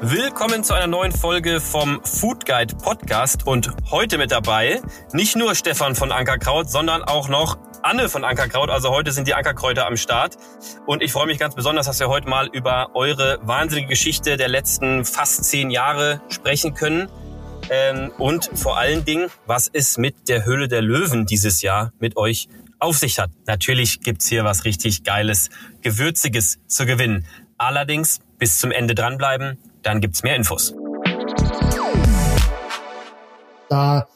Willkommen zu einer neuen Folge vom Food Guide Podcast und heute mit dabei nicht nur Stefan von Ankerkraut, sondern auch noch Anne von Ankerkraut. Also heute sind die Ankerkräuter am Start und ich freue mich ganz besonders, dass wir heute mal über eure wahnsinnige Geschichte der letzten fast zehn Jahre sprechen können. Ähm, und vor allen Dingen, was es mit der Höhle der Löwen dieses Jahr mit euch auf sich hat. Natürlich gibt's hier was richtig Geiles, Gewürziges zu gewinnen. Allerdings bis zum Ende dranbleiben, dann gibt's mehr Infos. Da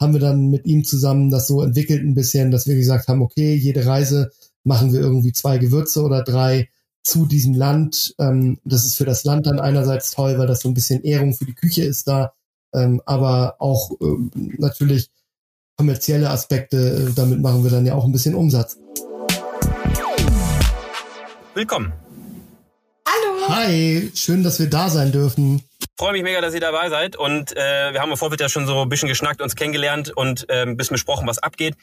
haben wir dann mit ihm zusammen das so entwickelt ein bisschen, dass wir gesagt haben, okay, jede Reise machen wir irgendwie zwei Gewürze oder drei zu diesem Land. Ähm, das ist für das Land dann einerseits toll, weil das so ein bisschen Ehrung für die Küche ist da, ähm, aber auch ähm, natürlich kommerzielle Aspekte, äh, damit machen wir dann ja auch ein bisschen Umsatz. Willkommen. Hallo. Hi, schön, dass wir da sein dürfen. Freue mich mega, dass ihr dabei seid und äh, wir haben im Vorfeld ja schon so ein bisschen geschnackt, uns kennengelernt und äh, ein bisschen besprochen, was abgeht.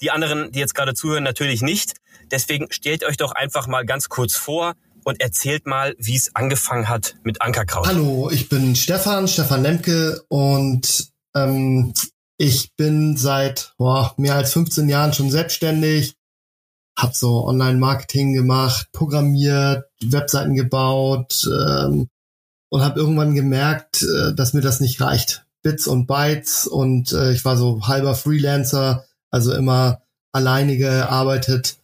Die anderen, die jetzt gerade zuhören, natürlich nicht. Deswegen stellt euch doch einfach mal ganz kurz vor und erzählt mal, wie es angefangen hat mit Ankerkraut. Hallo, ich bin Stefan, Stefan Lemke und ähm, ich bin seit boah, mehr als 15 Jahren schon selbstständig, habe so Online-Marketing gemacht, programmiert, Webseiten gebaut ähm, und habe irgendwann gemerkt, äh, dass mir das nicht reicht. Bits und Bytes und äh, ich war so halber Freelancer, also immer alleine gearbeitet.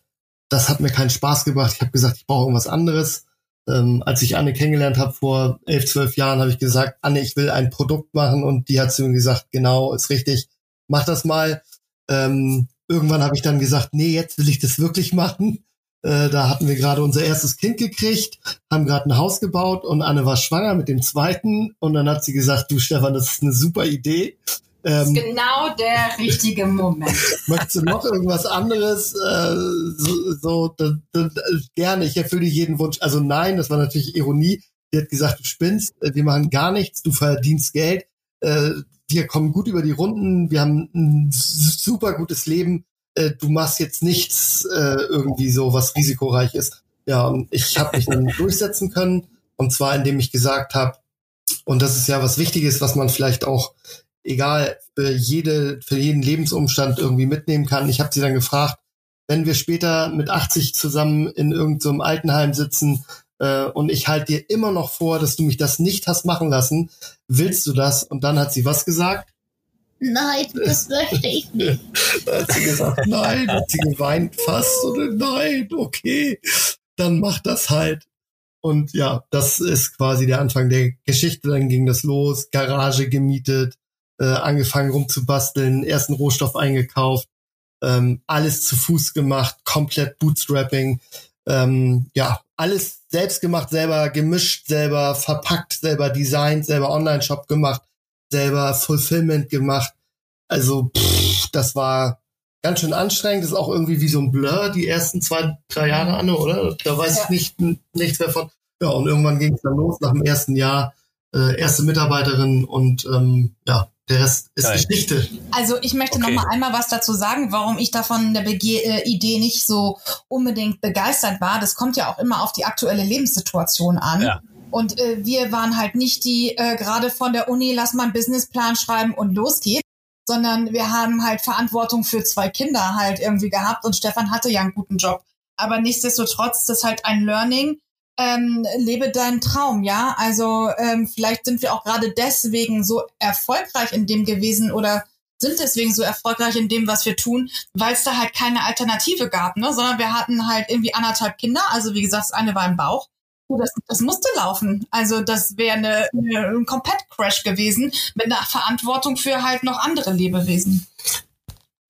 Das hat mir keinen Spaß gebracht. Ich habe gesagt, ich brauche irgendwas anderes. Ähm, als ich Anne kennengelernt habe vor elf, zwölf Jahren, habe ich gesagt, Anne, ich will ein Produkt machen und die hat zu mir gesagt, genau, ist richtig, mach das mal. Ähm, irgendwann habe ich dann gesagt, nee, jetzt will ich das wirklich machen. Äh, da hatten wir gerade unser erstes Kind gekriegt, haben gerade ein Haus gebaut und Anne war schwanger mit dem zweiten und dann hat sie gesagt, du Stefan, das ist eine super Idee. Das ist genau der richtige Moment. Möchtest du noch irgendwas anderes? Äh, so, so da, da, gerne, ich erfülle jeden Wunsch. Also nein, das war natürlich Ironie. Sie hat gesagt, du spinnst, äh, wir machen gar nichts, du verdienst Geld, äh, wir kommen gut über die Runden, wir haben ein super gutes Leben, äh, du machst jetzt nichts äh, irgendwie so, was risikoreich ist. Ja, und ich habe mich dann durchsetzen können, und zwar indem ich gesagt habe, und das ist ja was Wichtiges, was man vielleicht auch egal, für, jede, für jeden Lebensumstand irgendwie mitnehmen kann. Ich habe sie dann gefragt, wenn wir später mit 80 zusammen in irgendeinem so Altenheim sitzen äh, und ich halte dir immer noch vor, dass du mich das nicht hast machen lassen, willst du das? Und dann hat sie was gesagt? Nein, das möchte ich nicht. da hat sie gesagt, nein, hat sie geweint fast oder nein, okay, dann mach das halt. Und ja, das ist quasi der Anfang der Geschichte. Dann ging das los, Garage gemietet, äh, angefangen rumzubasteln, ersten Rohstoff eingekauft, ähm, alles zu Fuß gemacht, komplett Bootstrapping, ähm, ja, alles selbst gemacht, selber gemischt, selber verpackt, selber designt, selber Online-Shop gemacht, selber Fulfillment gemacht. Also pff, das war ganz schön anstrengend. Das ist auch irgendwie wie so ein Blur, die ersten zwei, drei Jahre an, oder? Da weiß ja. ich nicht, nichts mehr von. Ja, und irgendwann ging es dann los nach dem ersten Jahr. Äh, erste Mitarbeiterin und ähm, ja, der Rest ist Geil. Geschichte. Also ich möchte okay. noch mal einmal was dazu sagen, warum ich davon der Bege äh, Idee nicht so unbedingt begeistert war. Das kommt ja auch immer auf die aktuelle Lebenssituation an. Ja. Und äh, wir waren halt nicht die äh, gerade von der Uni, lass mal einen Businessplan schreiben und los geht's, sondern wir haben halt Verantwortung für zwei Kinder halt irgendwie gehabt und Stefan hatte ja einen guten Job. Aber nichtsdestotrotz, das ist halt ein Learning, ähm, lebe deinen Traum, ja. Also ähm, vielleicht sind wir auch gerade deswegen so erfolgreich in dem gewesen oder sind deswegen so erfolgreich in dem, was wir tun, weil es da halt keine Alternative gab, ne? Sondern wir hatten halt irgendwie anderthalb Kinder, also wie gesagt, das eine war im Bauch. Das, das musste laufen. Also das wäre eine, eine, ein Komplett-Crash gewesen mit einer Verantwortung für halt noch andere Lebewesen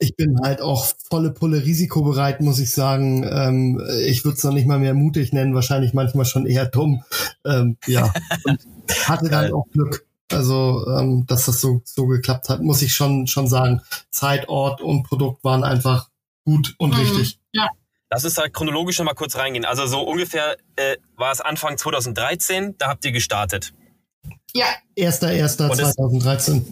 ich bin halt auch volle Pulle risikobereit, muss ich sagen. Ähm, ich würde es noch nicht mal mehr mutig nennen, wahrscheinlich manchmal schon eher dumm. Ähm, ja, und hatte dann auch Glück. Also, ähm, dass das so, so geklappt hat, muss ich schon, schon sagen. Zeit, Ort und Produkt waren einfach gut und mhm. richtig. Ja. Lass uns da chronologisch noch mal kurz reingehen. Also so ungefähr äh, war es Anfang 2013, da habt ihr gestartet. Ja. 1.1.2013.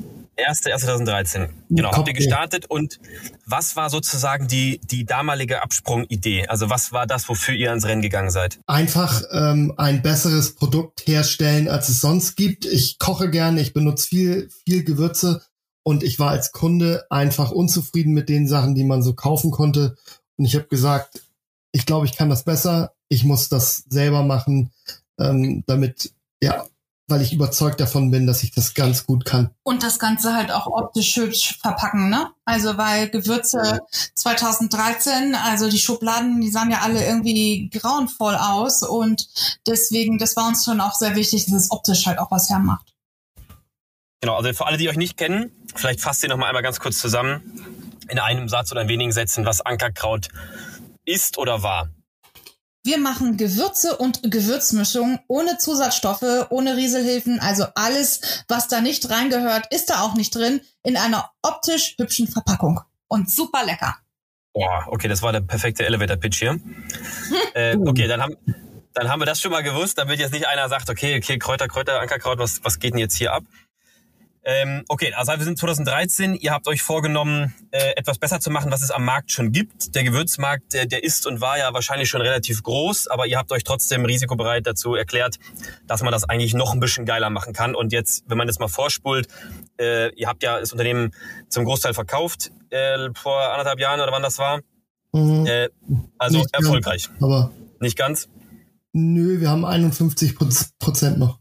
1.1.2013. Genau, habt ihr gestartet und was war sozusagen die, die damalige Absprungidee? Also was war das, wofür ihr ans Rennen gegangen seid? Einfach ähm, ein besseres Produkt herstellen, als es sonst gibt. Ich koche gerne, ich benutze viel, viel Gewürze und ich war als Kunde einfach unzufrieden mit den Sachen, die man so kaufen konnte. Und ich habe gesagt, ich glaube, ich kann das besser. Ich muss das selber machen, ähm, damit ja weil ich überzeugt davon bin, dass ich das ganz gut kann. Und das Ganze halt auch optisch hübsch verpacken, ne? Also weil Gewürze 2013, also die Schubladen, die sahen ja alle irgendwie grauenvoll aus und deswegen, das war uns schon auch sehr wichtig, dass es optisch halt auch was hermacht. Genau, also für alle, die euch nicht kennen, vielleicht fasst ihr noch mal einmal ganz kurz zusammen in einem Satz oder in wenigen Sätzen, was Ankerkraut ist oder war. Wir machen Gewürze und Gewürzmischungen ohne Zusatzstoffe, ohne Rieselhilfen. Also alles, was da nicht reingehört, ist da auch nicht drin. In einer optisch hübschen Verpackung. Und super lecker. Boah, okay, das war der perfekte Elevator-Pitch hier. äh, okay, dann haben, dann haben wir das schon mal gewusst, damit jetzt nicht einer sagt, okay, okay, Kräuter, Kräuter, Ankerkraut, was, was geht denn jetzt hier ab? Ähm, okay, also wir sind 2013. Ihr habt euch vorgenommen, äh, etwas besser zu machen, was es am Markt schon gibt. Der Gewürzmarkt, der, der ist und war ja wahrscheinlich schon relativ groß, aber ihr habt euch trotzdem risikobereit dazu erklärt, dass man das eigentlich noch ein bisschen geiler machen kann. Und jetzt, wenn man das mal vorspult, äh, ihr habt ja das Unternehmen zum Großteil verkauft äh, vor anderthalb Jahren oder wann das war. Mhm. Äh, also Nicht erfolgreich. Ganz, aber Nicht ganz? Nö, wir haben 51 Prozent noch.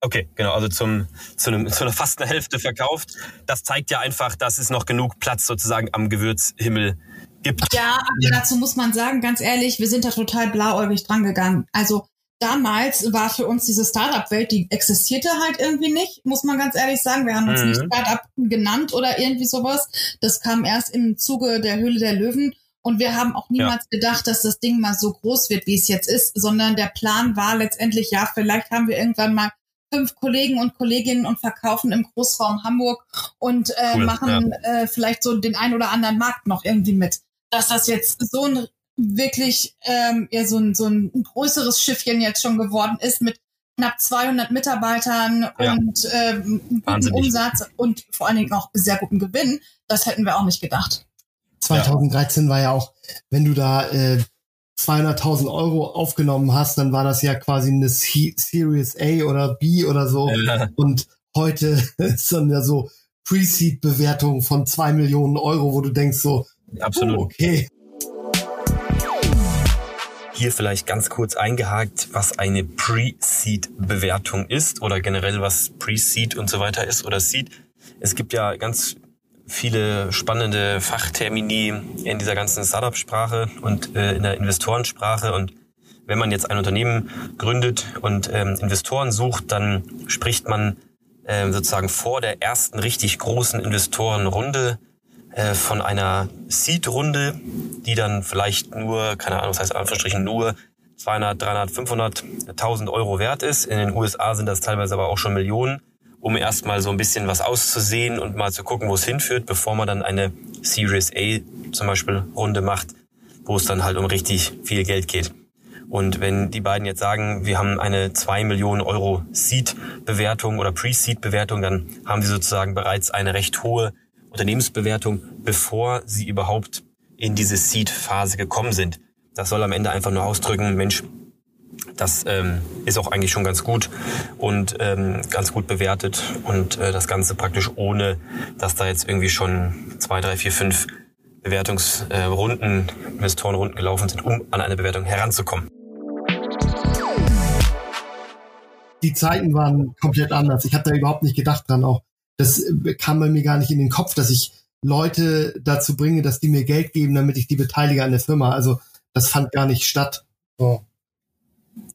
Okay, genau, also zum, zu, einem, zu einer fast einer Hälfte verkauft. Das zeigt ja einfach, dass es noch genug Platz sozusagen am Gewürzhimmel gibt. Ja, aber dazu muss man sagen, ganz ehrlich, wir sind da total blauäugig dran gegangen. Also damals war für uns diese Startup-Welt, die existierte halt irgendwie nicht, muss man ganz ehrlich sagen. Wir haben uns mhm. nicht Startup genannt oder irgendwie sowas. Das kam erst im Zuge der Höhle der Löwen. Und wir haben auch niemals ja. gedacht, dass das Ding mal so groß wird, wie es jetzt ist, sondern der Plan war letztendlich, ja, vielleicht haben wir irgendwann mal fünf Kollegen und Kolleginnen und verkaufen im Großraum Hamburg und äh, cool, machen ja. äh, vielleicht so den ein oder anderen Markt noch irgendwie mit. Dass das jetzt so ein wirklich ähm, ja, so, ein, so ein größeres Schiffchen jetzt schon geworden ist mit knapp 200 Mitarbeitern ja. und ähm, guten Umsatz und vor allen Dingen auch sehr guten Gewinn, das hätten wir auch nicht gedacht. 2013 ja. war ja auch, wenn du da äh, 200.000 Euro aufgenommen hast, dann war das ja quasi eine C Series A oder B oder so. Ja. Und heute ist dann ja so Pre-Seed-Bewertung von zwei Millionen Euro, wo du denkst so, absolut. Oh, okay. Hier vielleicht ganz kurz eingehakt, was eine Pre-Seed-Bewertung ist oder generell was Pre-Seed und so weiter ist oder Seed. Es gibt ja ganz viele spannende Fachtermini in dieser ganzen Startup-Sprache und äh, in der Investorensprache. Und wenn man jetzt ein Unternehmen gründet und ähm, Investoren sucht, dann spricht man äh, sozusagen vor der ersten richtig großen Investorenrunde äh, von einer Seed-Runde, die dann vielleicht nur, keine Ahnung, was heißt Anführungsstrichen nur 200, 300, 500, 1000 Euro wert ist. In den USA sind das teilweise aber auch schon Millionen um erstmal so ein bisschen was auszusehen und mal zu gucken, wo es hinführt, bevor man dann eine Series A zum Beispiel Runde macht, wo es dann halt um richtig viel Geld geht. Und wenn die beiden jetzt sagen, wir haben eine zwei Millionen Euro Seed-Bewertung oder Pre-Seed-Bewertung, dann haben sie sozusagen bereits eine recht hohe Unternehmensbewertung, bevor sie überhaupt in diese Seed-Phase gekommen sind. Das soll am Ende einfach nur ausdrücken, Mensch, das ähm, ist auch eigentlich schon ganz gut und ähm, ganz gut bewertet und äh, das Ganze praktisch ohne, dass da jetzt irgendwie schon zwei, drei, vier, fünf Bewertungsrunden, äh, Investorenrunden gelaufen sind, um an eine Bewertung heranzukommen. Die Zeiten waren komplett anders. Ich habe da überhaupt nicht gedacht dran auch. Das äh, kam bei mir gar nicht in den Kopf, dass ich Leute dazu bringe, dass die mir Geld geben, damit ich die beteilige an der Firma. Also das fand gar nicht statt. So.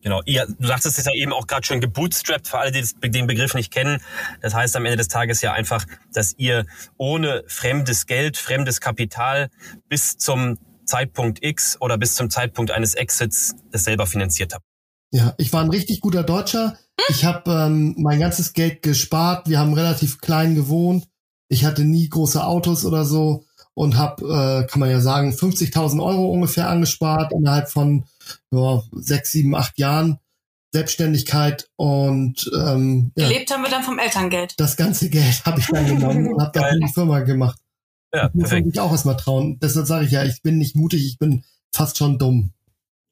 Genau, ihr, du sagtest es ja eben auch gerade schon gebootstrapped, für alle, die den Begriff nicht kennen. Das heißt am Ende des Tages ja einfach, dass ihr ohne fremdes Geld, fremdes Kapital bis zum Zeitpunkt X oder bis zum Zeitpunkt eines Exits es selber finanziert habt. Ja, ich war ein richtig guter Deutscher. Ich habe ähm, mein ganzes Geld gespart. Wir haben relativ klein gewohnt. Ich hatte nie große Autos oder so und habe, äh, kann man ja sagen, 50.000 Euro ungefähr angespart innerhalb von ja, sechs, sieben, acht Jahren. Selbstständigkeit und ähm, ja, gelebt haben wir dann vom Elterngeld. Das ganze Geld habe ich dann genommen und habe dann die Firma gemacht. Ja, das muss ich auch erstmal trauen. Deshalb sage ich ja, ich bin nicht mutig, ich bin fast schon dumm.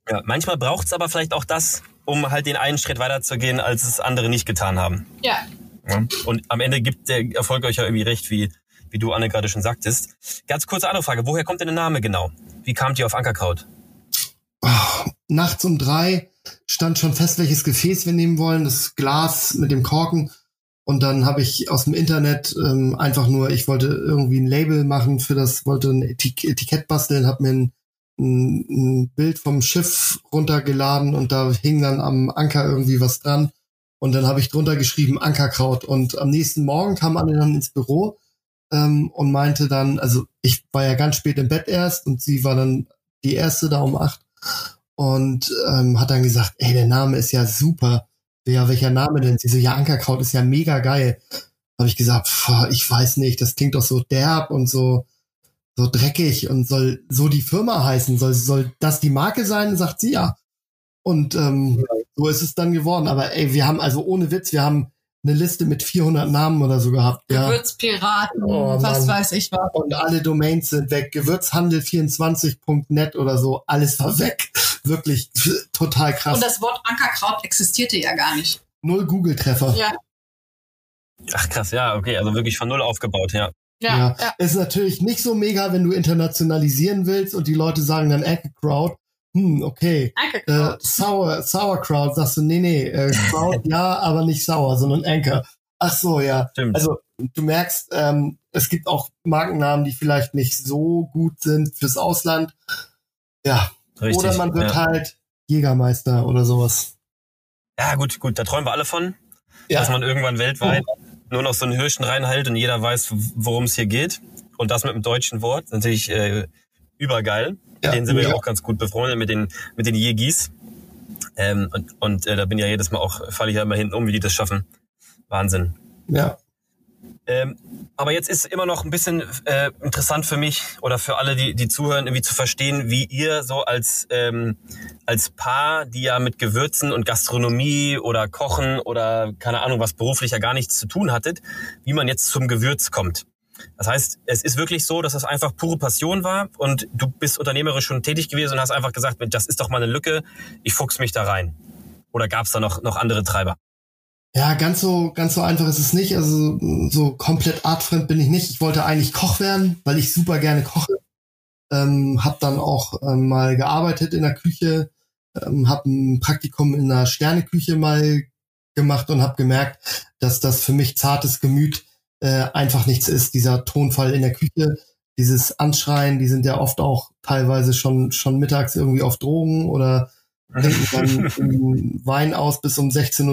Ja, manchmal braucht es aber vielleicht auch das, um halt den einen Schritt weiterzugehen, als es andere nicht getan haben. Ja. ja. Und am Ende gibt der Erfolg euch ja irgendwie recht, wie, wie du, Anne, gerade schon sagtest. Ganz kurze andere Frage. Woher kommt denn der Name genau? Wie kamt ihr auf Ankerkraut? Oh, nachts um drei stand schon fest, welches Gefäß wir nehmen wollen. Das Glas mit dem Korken. Und dann habe ich aus dem Internet ähm, einfach nur, ich wollte irgendwie ein Label machen für das, wollte ein Etikett basteln, habe mir ein ein, ein Bild vom Schiff runtergeladen und da hing dann am Anker irgendwie was dran. Und dann habe ich drunter geschrieben Ankerkraut. Und am nächsten Morgen kam Anne dann ins Büro ähm, und meinte dann, also ich war ja ganz spät im Bett erst und sie war dann die erste da um acht und ähm, hat dann gesagt, ey, der Name ist ja super. Ja, welcher Name denn? Sie so, ja, Ankerkraut ist ja mega geil. Habe ich gesagt, pff, ich weiß nicht, das klingt doch so derb und so so dreckig und soll so die Firma heißen, soll, soll das die Marke sein, sagt sie ja. Und ähm, so ist es dann geworden. Aber ey, wir haben also ohne Witz, wir haben eine Liste mit 400 Namen oder so gehabt. Ja. Gewürzpiraten, oh, was weiß ich was. Und alle Domains sind weg. Gewürzhandel24.net oder so, alles war weg. Wirklich total krass. Und das Wort Ankerkraut existierte ja gar nicht. Null Google-Treffer. Ja. Ach krass, ja, okay, also wirklich von null aufgebaut, ja. Ja, ja. ja. Ist natürlich nicht so mega, wenn du internationalisieren willst und die Leute sagen dann Crowd. Hm, okay. Äh, sour, Sauerkraut, sagst du, nee, nee, äh, Crowd ja, aber nicht sauer, sondern Anchor. Ach so, ja. Stimmt. Also du merkst, ähm, es gibt auch Markennamen, die vielleicht nicht so gut sind fürs Ausland. Ja. Richtig, oder man wird ja. halt Jägermeister oder sowas. Ja, gut, gut, da träumen wir alle von, ja. dass man irgendwann weltweit oh nur noch so einen Hirschen reinhält und jeder weiß, worum es hier geht. Und das mit dem deutschen Wort, natürlich äh, übergeil. Ja, den sind wir ja auch ganz gut befreundet mit den, mit den Jegis. Ähm, und und äh, da bin ja jedes Mal auch, falle ich ja immer hinten um, wie die das schaffen. Wahnsinn. Ja. Ähm, aber jetzt ist immer noch ein bisschen äh, interessant für mich oder für alle, die, die zuhören, irgendwie zu verstehen, wie ihr so als, ähm, als Paar, die ja mit Gewürzen und Gastronomie oder Kochen oder keine Ahnung was beruflich ja gar nichts zu tun hattet, wie man jetzt zum Gewürz kommt. Das heißt, es ist wirklich so, dass es einfach pure Passion war und du bist unternehmerisch schon tätig gewesen und hast einfach gesagt, das ist doch mal eine Lücke, ich fuchs mich da rein. Oder gab es da noch, noch andere Treiber? Ja, ganz so, ganz so einfach ist es nicht. Also so komplett artfremd bin ich nicht. Ich wollte eigentlich Koch werden, weil ich super gerne koche. Ähm, hab dann auch ähm, mal gearbeitet in der Küche, ähm, hab ein Praktikum in einer Sterneküche mal gemacht und hab gemerkt, dass das für mich zartes Gemüt äh, einfach nichts ist. Dieser Tonfall in der Küche, dieses Anschreien, die sind ja oft auch teilweise schon schon mittags irgendwie auf Drogen oder trinken dann Wein aus bis um 16.30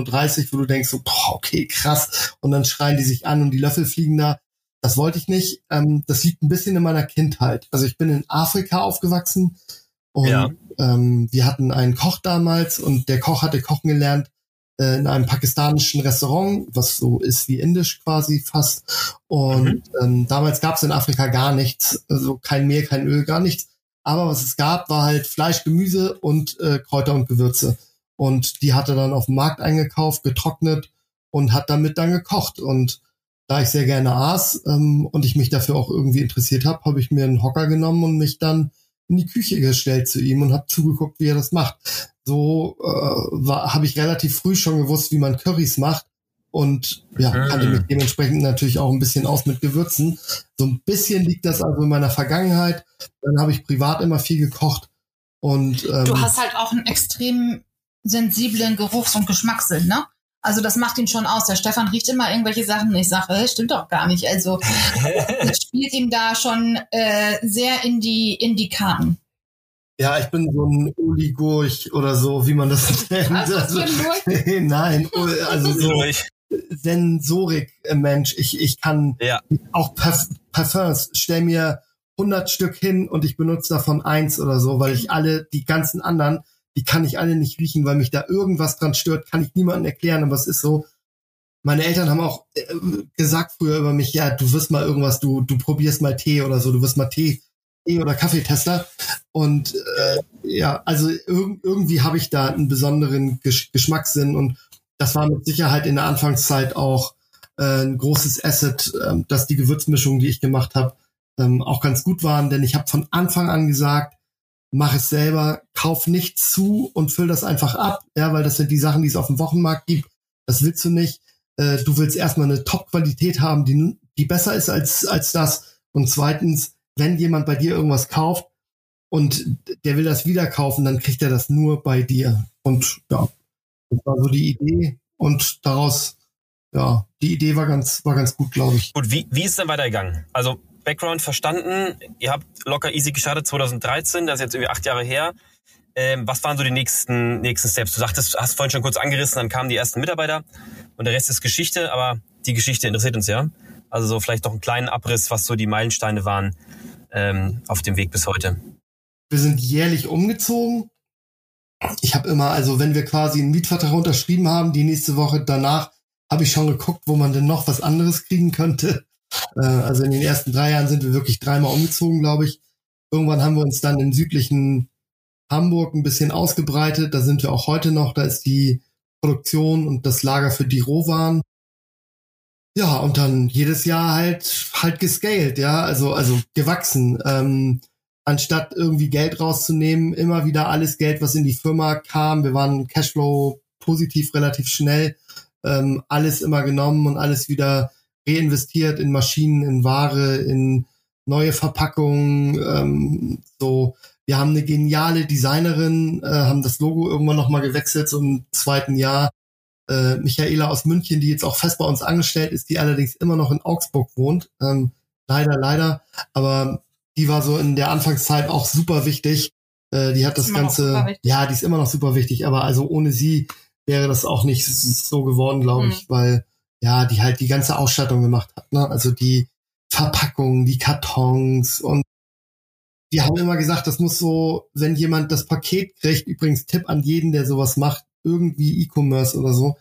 Uhr, wo du denkst so, boah, okay, krass. Und dann schreien die sich an und die Löffel fliegen da. Das wollte ich nicht. Ähm, das liegt ein bisschen in meiner Kindheit. Also ich bin in Afrika aufgewachsen und ja. ähm, wir hatten einen Koch damals und der Koch hatte kochen gelernt in einem pakistanischen Restaurant, was so ist wie indisch quasi fast. Und mhm. ähm, damals gab es in Afrika gar nichts, also kein Mehl, kein Öl, gar nichts. Aber was es gab, war halt Fleisch, Gemüse und äh, Kräuter und Gewürze. Und die hat er dann auf dem Markt eingekauft, getrocknet und hat damit dann gekocht. Und da ich sehr gerne aß ähm, und ich mich dafür auch irgendwie interessiert habe, habe ich mir einen Hocker genommen und mich dann in die Küche gestellt zu ihm und habe zugeguckt, wie er das macht. So äh, habe ich relativ früh schon gewusst, wie man Currys macht und ja, kannte mich dementsprechend natürlich auch ein bisschen aus mit Gewürzen. So ein bisschen liegt das also in meiner Vergangenheit. Dann habe ich privat immer viel gekocht und ähm, du hast halt auch einen extrem sensiblen Geruchs- und Geschmackssinn, ne? Also das macht ihn schon aus. Der Stefan riecht immer irgendwelche Sachen und ich sage, äh, stimmt doch gar nicht. Also das spielt ihm da schon äh, sehr in die in die Karten. Ja, ich bin so ein Oligurch oder so, wie man das nennt. Also, nein, also so Sensorik-Mensch. Ich, ich kann ja. auch Parf Parfums. Stell mir 100 Stück hin und ich benutze davon eins oder so, weil ich alle, die ganzen anderen, die kann ich alle nicht riechen, weil mich da irgendwas dran stört, kann ich niemandem erklären, aber es ist so. Meine Eltern haben auch äh, gesagt früher über mich, ja, du wirst mal irgendwas, du, du probierst mal Tee oder so, du wirst mal Tee Tee- oder Kaffeetester. Und äh, ja, also irg irgendwie habe ich da einen besonderen Gesch Geschmackssinn und das war mit Sicherheit in der Anfangszeit auch äh, ein großes Asset, äh, dass die Gewürzmischungen, die ich gemacht habe, ähm, auch ganz gut waren, denn ich habe von Anfang an gesagt, mach es selber, kauf nichts zu und füll das einfach ab, ja, weil das sind die Sachen, die es auf dem Wochenmarkt gibt. Das willst du nicht. Äh, du willst erstmal eine Top-Qualität haben, die, die besser ist als, als das. Und zweitens, wenn jemand bei dir irgendwas kauft und der will das wieder kaufen, dann kriegt er das nur bei dir. Und ja, das war so die Idee. Und daraus, ja, die Idee war ganz, war ganz gut, glaube ich. Gut, wie, wie ist es dann weitergegangen? Also Background verstanden. Ihr habt locker easy gestartet 2013, das ist jetzt irgendwie acht Jahre her. Ähm, was waren so die nächsten, nächsten Steps? Du sagtest, hast vorhin schon kurz angerissen, dann kamen die ersten Mitarbeiter und der Rest ist Geschichte, aber die Geschichte interessiert uns ja. Also so vielleicht noch einen kleinen Abriss, was so die Meilensteine waren ähm, auf dem Weg bis heute. Wir sind jährlich umgezogen. Ich habe immer, also wenn wir quasi einen Mietvertrag unterschrieben haben, die nächste Woche danach habe ich schon geguckt, wo man denn noch was anderes kriegen könnte. Äh, also in den ersten drei Jahren sind wir wirklich dreimal umgezogen, glaube ich. Irgendwann haben wir uns dann im südlichen Hamburg ein bisschen ausgebreitet. Da sind wir auch heute noch. Da ist die Produktion und das Lager für die Rohwaren. Ja, und dann jedes Jahr halt halt gescaled, ja, also also gewachsen. Ähm, anstatt irgendwie Geld rauszunehmen, immer wieder alles Geld, was in die Firma kam. Wir waren Cashflow positiv relativ schnell. Ähm, alles immer genommen und alles wieder reinvestiert in Maschinen, in Ware, in neue Verpackungen. Ähm, so, wir haben eine geniale Designerin, äh, haben das Logo irgendwann nochmal gewechselt so im zweiten Jahr. Äh, Michaela aus München, die jetzt auch fest bei uns angestellt ist, die allerdings immer noch in Augsburg wohnt. Ähm, leider, leider. Aber die war so in der Anfangszeit auch super wichtig. Äh, die hat das Ganze, ja, die ist immer noch super wichtig. Aber also ohne sie wäre das auch nicht so geworden, glaube hm. ich, weil ja, die halt die ganze Ausstattung gemacht hat. Ne? Also die Verpackungen, die Kartons und wir haben immer gesagt, das muss so, wenn jemand das Paket kriegt, übrigens Tipp an jeden, der sowas macht, irgendwie E-Commerce oder so,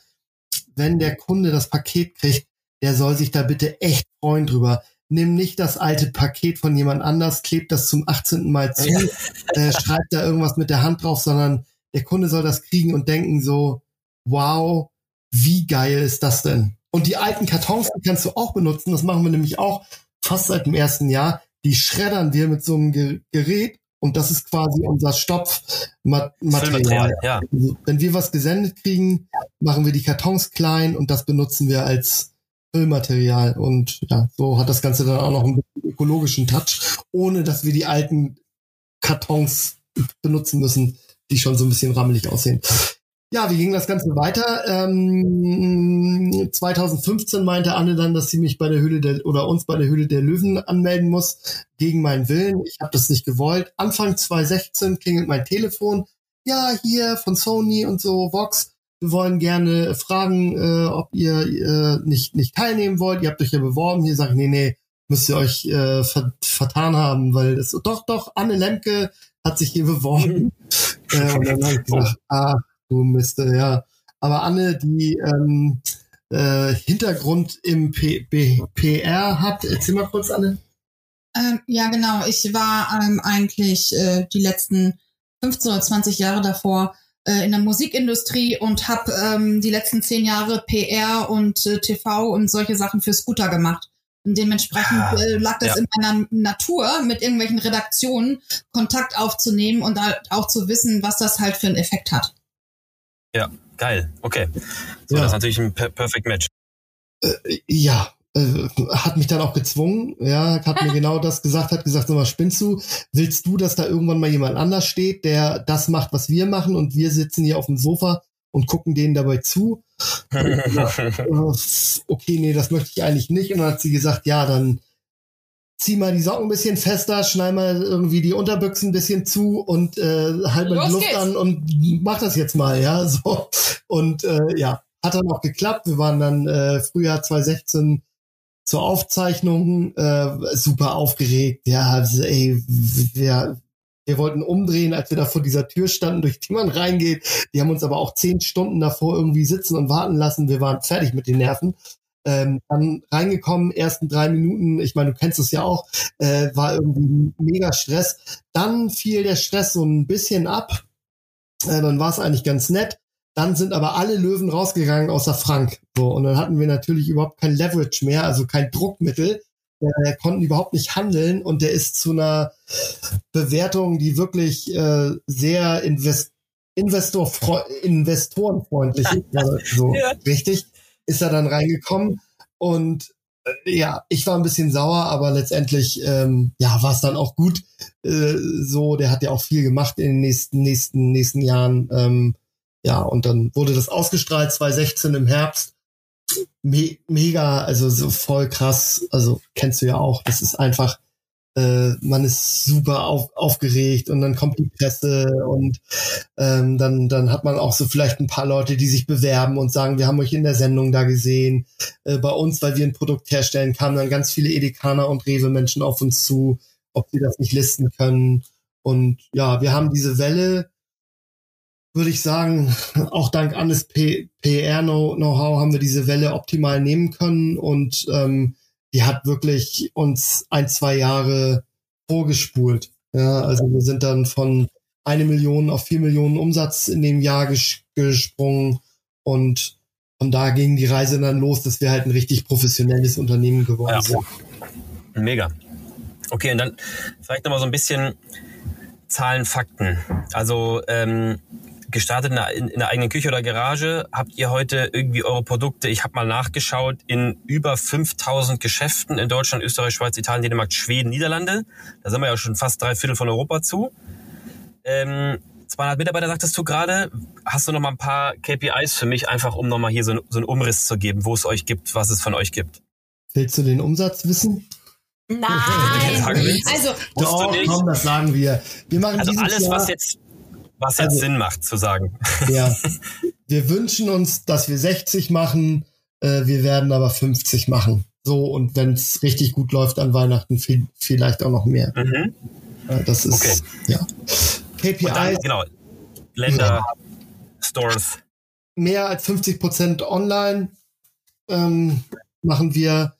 wenn der Kunde das Paket kriegt, der soll sich da bitte echt freuen drüber. Nimm nicht das alte Paket von jemand anders, klebt das zum 18. Mal zu, ja. äh, schreibt da irgendwas mit der Hand drauf, sondern der Kunde soll das kriegen und denken so, wow, wie geil ist das denn? Und die alten Kartons, die kannst du auch benutzen. Das machen wir nämlich auch fast seit dem ersten Jahr. Die schreddern wir mit so einem Gerät und das ist quasi unser Stopfmaterial. Ja. Also, wenn wir was gesendet kriegen, machen wir die Kartons klein und das benutzen wir als Füllmaterial. Und ja, so hat das Ganze dann auch noch einen ökologischen Touch, ohne dass wir die alten Kartons benutzen müssen, die schon so ein bisschen rammelig aussehen. Ja, wie ging das Ganze weiter? Ähm, 2015 meinte Anne dann, dass sie mich bei der Höhle der oder uns bei der Höhle der Löwen anmelden muss gegen meinen Willen. Ich habe das nicht gewollt. Anfang 2016 klingelt mein Telefon. Ja, hier von Sony und so Vox. Wir wollen gerne fragen, äh, ob ihr äh, nicht nicht teilnehmen wollt. Ihr habt euch ja beworben. Hier sage ich, nee, nee, müsst ihr euch äh, ver vertan haben, weil es doch doch Anne Lemke hat sich hier beworben. äh, und dann habe ich gesagt, ah du Miste, ja. Aber Anne, die ähm, äh, Hintergrund im P B PR hat, erzähl mal kurz, Anne. Ähm, ja, genau. Ich war ähm, eigentlich äh, die letzten 15 oder 20 Jahre davor äh, in der Musikindustrie und habe ähm, die letzten zehn Jahre PR und äh, TV und solche Sachen für Scooter gemacht. Und dementsprechend ah, äh, lag das ja. in meiner Natur, mit irgendwelchen Redaktionen Kontakt aufzunehmen und halt auch zu wissen, was das halt für einen Effekt hat. Ja, geil. Okay. So, ja. das ist natürlich ein per Perfect Match. Äh, ja, äh, hat mich dann auch gezwungen, ja, hat mir genau das gesagt, hat gesagt, sag mal, spinnst du? Willst du, dass da irgendwann mal jemand anders steht, der das macht, was wir machen und wir sitzen hier auf dem Sofa und gucken denen dabei zu? gesagt, äh, okay, nee, das möchte ich eigentlich nicht. Und dann hat sie gesagt, ja, dann zieh mal die Socken ein bisschen fester, schneid mal irgendwie die Unterbüchsen ein bisschen zu und äh, halt mal die Luft geht's. an und mach das jetzt mal, ja. So. Und äh, ja, hat dann auch geklappt. Wir waren dann äh, Frühjahr 2016 zur Aufzeichnung äh, super aufgeregt. Ja, also, ey, wir, wir wollten umdrehen, als wir da vor dieser Tür standen, durch die man reingeht. Die haben uns aber auch zehn Stunden davor irgendwie sitzen und warten lassen. Wir waren fertig mit den Nerven. Ähm, dann reingekommen, ersten drei Minuten, ich meine, du kennst es ja auch, äh, war irgendwie mega Stress. Dann fiel der Stress so ein bisschen ab. Äh, dann war es eigentlich ganz nett. Dann sind aber alle Löwen rausgegangen außer Frank. So, und dann hatten wir natürlich überhaupt kein Leverage mehr, also kein Druckmittel. Der konnten überhaupt nicht handeln und der ist zu einer Bewertung, die wirklich äh, sehr invest Investor investorenfreundlich ist, so ja. richtig, ist er dann reingekommen und äh, ja, ich war ein bisschen sauer, aber letztendlich ähm, ja war es dann auch gut. Äh, so, der hat ja auch viel gemacht in den nächsten nächsten nächsten Jahren. Ähm, ja, und dann wurde das ausgestrahlt 2016 im Herbst. Me mega, also so voll krass. Also kennst du ja auch. Das ist einfach, äh, man ist super auf, aufgeregt und dann kommt die Presse und ähm, dann, dann hat man auch so vielleicht ein paar Leute, die sich bewerben und sagen, wir haben euch in der Sendung da gesehen. Äh, bei uns, weil wir ein Produkt herstellen, kamen dann ganz viele Edekaner und Rewe-Menschen auf uns zu, ob sie das nicht listen können. Und ja, wir haben diese Welle würde ich sagen, auch dank Annes PR-Know-how haben wir diese Welle optimal nehmen können und ähm, die hat wirklich uns ein, zwei Jahre vorgespult. Ja, also wir sind dann von eine Million auf vier Millionen Umsatz in dem Jahr ges gesprungen und von da ging die Reise dann los, dass wir halt ein richtig professionelles Unternehmen geworden ja. sind. Mega. Okay, und dann vielleicht nochmal so ein bisschen Zahlen, Fakten. Also ähm, gestartet in der, in der eigenen Küche oder Garage? Habt ihr heute irgendwie eure Produkte, ich habe mal nachgeschaut, in über 5000 Geschäften in Deutschland, Österreich, Schweiz, Italien, Dänemark, Schweden, Niederlande? Da sind wir ja schon fast drei Viertel von Europa zu. Ähm, 200 Mitarbeiter sagtest du gerade. Hast du noch mal ein paar KPIs für mich, einfach um noch mal hier so, so einen Umriss zu geben, wo es euch gibt, was es von euch gibt? Willst du den Umsatz wissen? Nein. also, Doch, komm, das sagen wir. Wir machen also alles, Jahr, was jetzt was jetzt also, Sinn macht zu sagen. Ja. Wir wünschen uns, dass wir 60 machen, äh, wir werden aber 50 machen. So, und wenn es richtig gut läuft an Weihnachten, viel, vielleicht auch noch mehr. Mhm. Äh, das ist, okay. ja. KPI. Genau. Länder, ja. Stores. Mehr als 50 Prozent online ähm, machen wir.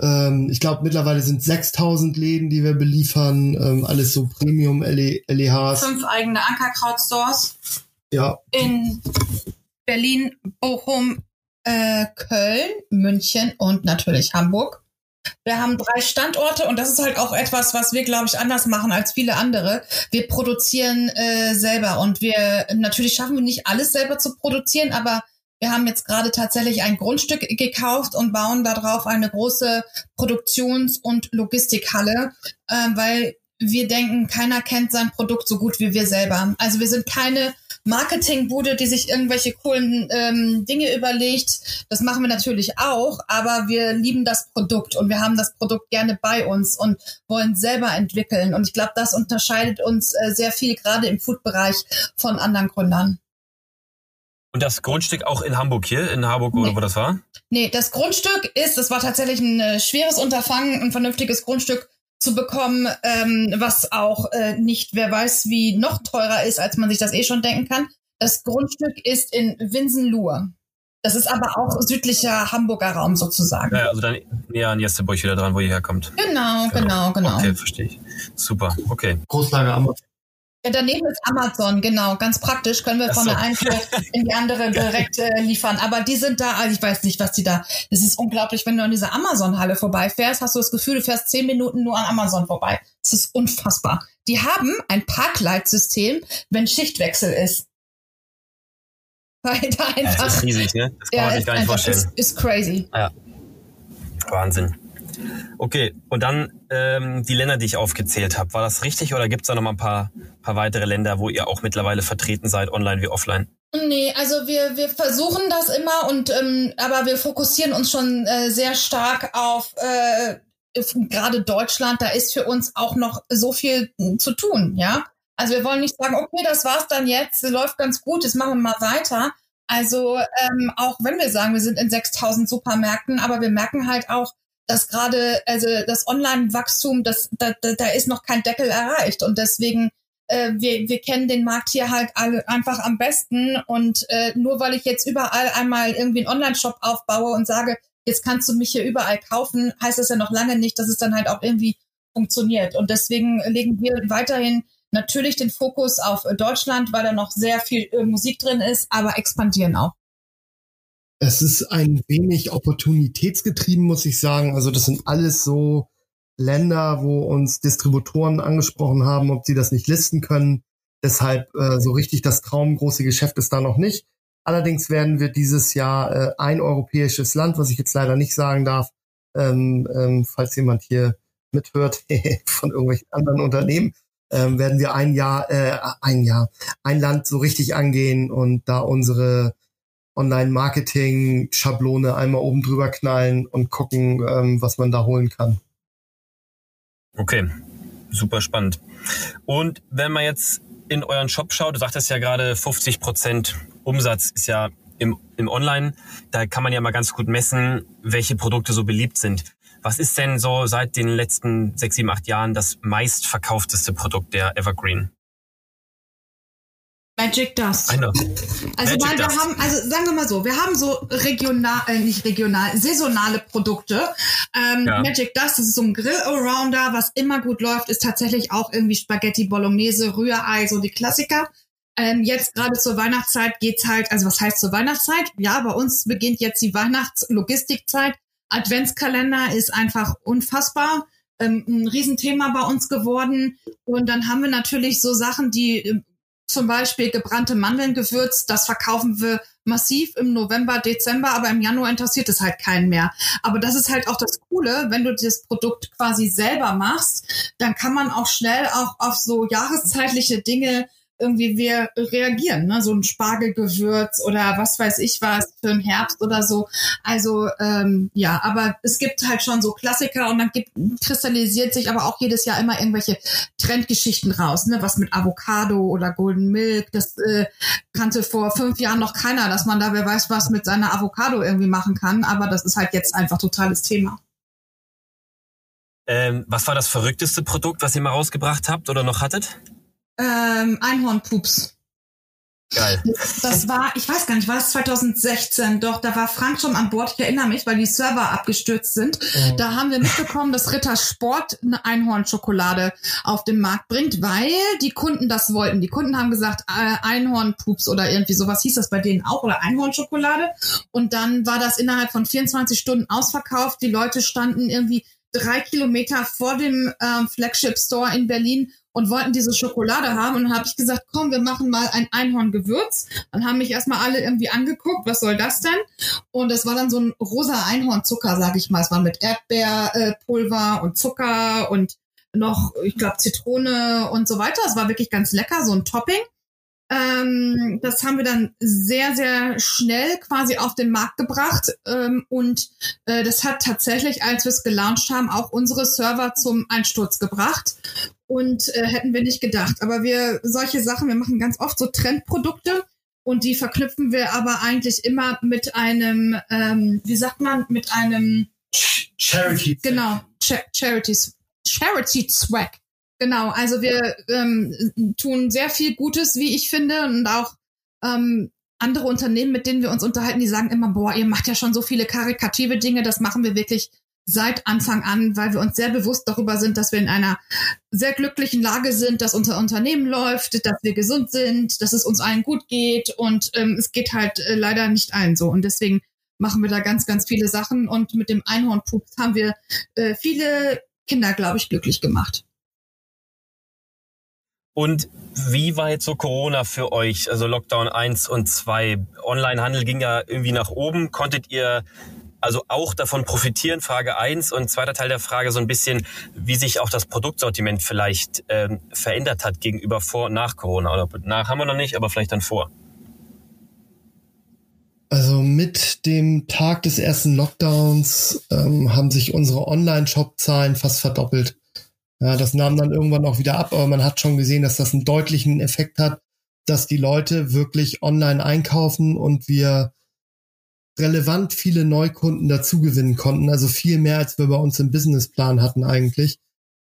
Ähm, ich glaube, mittlerweile sind 6000 Läden, die wir beliefern. Ähm, alles so Premium LEHs. Fünf eigene Ankerkraut-Stores. Ja. In Berlin, Bochum, äh, Köln, München und natürlich Hamburg. Wir haben drei Standorte und das ist halt auch etwas, was wir, glaube ich, anders machen als viele andere. Wir produzieren äh, selber und wir natürlich schaffen wir nicht alles selber zu produzieren, aber wir haben jetzt gerade tatsächlich ein Grundstück gekauft und bauen darauf eine große Produktions- und Logistikhalle, äh, weil wir denken, keiner kennt sein Produkt so gut wie wir selber. Also wir sind keine Marketingbude, die sich irgendwelche coolen ähm, Dinge überlegt. Das machen wir natürlich auch, aber wir lieben das Produkt und wir haben das Produkt gerne bei uns und wollen selber entwickeln. Und ich glaube, das unterscheidet uns äh, sehr viel, gerade im Food-Bereich von anderen Gründern. Und das Grundstück auch in Hamburg hier, in Hamburg nee. oder wo das war? Nee, das Grundstück ist, das war tatsächlich ein äh, schweres Unterfangen, ein vernünftiges Grundstück zu bekommen, ähm, was auch äh, nicht, wer weiß, wie noch teurer ist, als man sich das eh schon denken kann. Das Grundstück ist in Winsenlohe. Das ist aber auch südlicher Hamburger Raum sozusagen. Ja, also dann näher an Jesteburg wieder dran, wo ihr herkommt. Genau, genau, genau. genau. Okay, verstehe ich. Super, okay. Großlager Amazon. Ja, daneben ist Amazon, genau. Ganz praktisch können wir von so. der einen in die andere direkt äh, liefern. Aber die sind da, also ich weiß nicht, was die da. Es ist unglaublich, wenn du an dieser Amazon-Halle vorbeifährst, hast du das Gefühl, du fährst zehn Minuten nur an Amazon vorbei. Es ist unfassbar. Die haben ein Parkleitsystem, wenn Schichtwechsel ist. Weil da einfach. Ja, das ist riesig, ne? Das kann ja, man sich gar nicht vorstellen. Ist, ist crazy. Ja. Wahnsinn. Okay, und dann ähm, die Länder, die ich aufgezählt habe. War das richtig oder gibt es da noch mal ein paar, paar weitere Länder, wo ihr auch mittlerweile vertreten seid, online wie offline? Nee, also wir, wir versuchen das immer und ähm, aber wir fokussieren uns schon äh, sehr stark auf äh, gerade Deutschland, da ist für uns auch noch so viel zu tun, ja. Also wir wollen nicht sagen, okay, das war's dann jetzt, läuft ganz gut, jetzt machen wir mal weiter. Also ähm, auch wenn wir sagen, wir sind in 6000 Supermärkten, aber wir merken halt auch, dass gerade also das Online-Wachstum, das da, da, da ist noch kein Deckel erreicht und deswegen äh, wir, wir kennen den Markt hier halt alle einfach am besten und äh, nur weil ich jetzt überall einmal irgendwie einen Online-Shop aufbaue und sage, jetzt kannst du mich hier überall kaufen, heißt das ja noch lange nicht, dass es dann halt auch irgendwie funktioniert. Und deswegen legen wir weiterhin natürlich den Fokus auf Deutschland, weil da noch sehr viel äh, Musik drin ist, aber expandieren auch. Es ist ein wenig opportunitätsgetrieben, muss ich sagen. Also das sind alles so Länder, wo uns Distributoren angesprochen haben, ob sie das nicht listen können. Deshalb äh, so richtig das traumgroße Geschäft ist da noch nicht. Allerdings werden wir dieses Jahr äh, ein europäisches Land, was ich jetzt leider nicht sagen darf, ähm, ähm, falls jemand hier mithört von irgendwelchen anderen Unternehmen, ähm, werden wir ein Jahr, äh, ein Jahr, ein Land so richtig angehen und da unsere Online-Marketing-Schablone einmal oben drüber knallen und gucken, ähm, was man da holen kann. Okay, super spannend. Und wenn man jetzt in euren Shop schaut, du sagtest ja gerade 50 Prozent Umsatz ist ja im, im Online. Da kann man ja mal ganz gut messen, welche Produkte so beliebt sind. Was ist denn so seit den letzten sechs, sieben, acht Jahren das meistverkaufteste Produkt der Evergreen? Magic Dust. Also Magic weil wir Dust. haben, also sagen wir mal so, wir haben so regional, äh, nicht regional, saisonale Produkte. Ähm, ja. Magic Dust, das ist so ein Grill-Arounder, was immer gut läuft, ist tatsächlich auch irgendwie Spaghetti Bolognese, Rührei, so die Klassiker. Ähm, jetzt gerade zur Weihnachtszeit geht's halt, also was heißt zur Weihnachtszeit? Ja, bei uns beginnt jetzt die Weihnachtslogistikzeit. Adventskalender ist einfach unfassbar. Ähm, ein Riesenthema bei uns geworden. Und dann haben wir natürlich so Sachen, die ähm, zum Beispiel gebrannte Mandeln gewürzt, das verkaufen wir massiv im November, Dezember, aber im Januar interessiert es halt keinen mehr. Aber das ist halt auch das Coole, wenn du das Produkt quasi selber machst, dann kann man auch schnell auch auf so jahreszeitliche Dinge irgendwie wir reagieren, ne? so ein Spargelgewürz oder was weiß ich was für den Herbst oder so. Also ähm, ja, aber es gibt halt schon so Klassiker und dann gibt, kristallisiert sich aber auch jedes Jahr immer irgendwelche Trendgeschichten raus, ne? was mit Avocado oder Golden Milk. Das äh, kannte vor fünf Jahren noch keiner, dass man da wer weiß was mit seiner Avocado irgendwie machen kann, aber das ist halt jetzt einfach totales Thema. Ähm, was war das verrückteste Produkt, was ihr mal rausgebracht habt oder noch hattet? Ähm, Einhornpups. Geil. Das war, ich weiß gar nicht, war es 2016? Doch, da war Frank schon an Bord. Ich erinnere mich, weil die Server abgestürzt sind. Oh. Da haben wir mitbekommen, dass Ritter Sport eine Einhornschokolade auf den Markt bringt, weil die Kunden das wollten. Die Kunden haben gesagt, äh, Einhornpups oder irgendwie sowas hieß das bei denen auch oder Einhornschokolade. Und dann war das innerhalb von 24 Stunden ausverkauft. Die Leute standen irgendwie drei Kilometer vor dem ähm, Flagship Store in Berlin und wollten diese Schokolade haben. Und dann habe ich gesagt, komm, wir machen mal ein Einhorngewürz. Dann haben mich erstmal alle irgendwie angeguckt, was soll das denn? Und es war dann so ein rosa Einhornzucker, sag ich mal. Es war mit Erdbeerpulver und Zucker und noch, ich glaube, Zitrone und so weiter. Es war wirklich ganz lecker, so ein Topping. Ähm, das haben wir dann sehr, sehr schnell quasi auf den Markt gebracht. Ähm, und äh, das hat tatsächlich, als wir es gelauncht haben, auch unsere Server zum Einsturz gebracht. Und äh, hätten wir nicht gedacht. Aber wir, solche Sachen, wir machen ganz oft so Trendprodukte und die verknüpfen wir aber eigentlich immer mit einem, ähm, wie sagt man, mit einem Charity. Genau, Ch Charities, Charity Swag. Genau, also wir ähm, tun sehr viel Gutes, wie ich finde, und auch ähm, andere Unternehmen, mit denen wir uns unterhalten, die sagen immer, boah, ihr macht ja schon so viele karikative Dinge, das machen wir wirklich seit Anfang an, weil wir uns sehr bewusst darüber sind, dass wir in einer sehr glücklichen Lage sind, dass unser Unternehmen läuft, dass wir gesund sind, dass es uns allen gut geht und ähm, es geht halt äh, leider nicht allen so. Und deswegen machen wir da ganz, ganz viele Sachen und mit dem Einhornpups haben wir äh, viele Kinder, glaube ich, glücklich gemacht. Und wie war jetzt so Corona für euch? Also Lockdown 1 und 2. Onlinehandel ging ja irgendwie nach oben. Konntet ihr also auch davon profitieren? Frage 1 und zweiter Teil der Frage so ein bisschen, wie sich auch das Produktsortiment vielleicht ähm, verändert hat gegenüber vor und nach Corona. Oder nach haben wir noch nicht, aber vielleicht dann vor. Also mit dem Tag des ersten Lockdowns ähm, haben sich unsere Online-Shop-Zahlen fast verdoppelt. Ja, das nahm dann irgendwann auch wieder ab, aber man hat schon gesehen, dass das einen deutlichen Effekt hat, dass die Leute wirklich online einkaufen und wir relevant viele Neukunden dazugewinnen konnten, also viel mehr, als wir bei uns im Businessplan hatten eigentlich.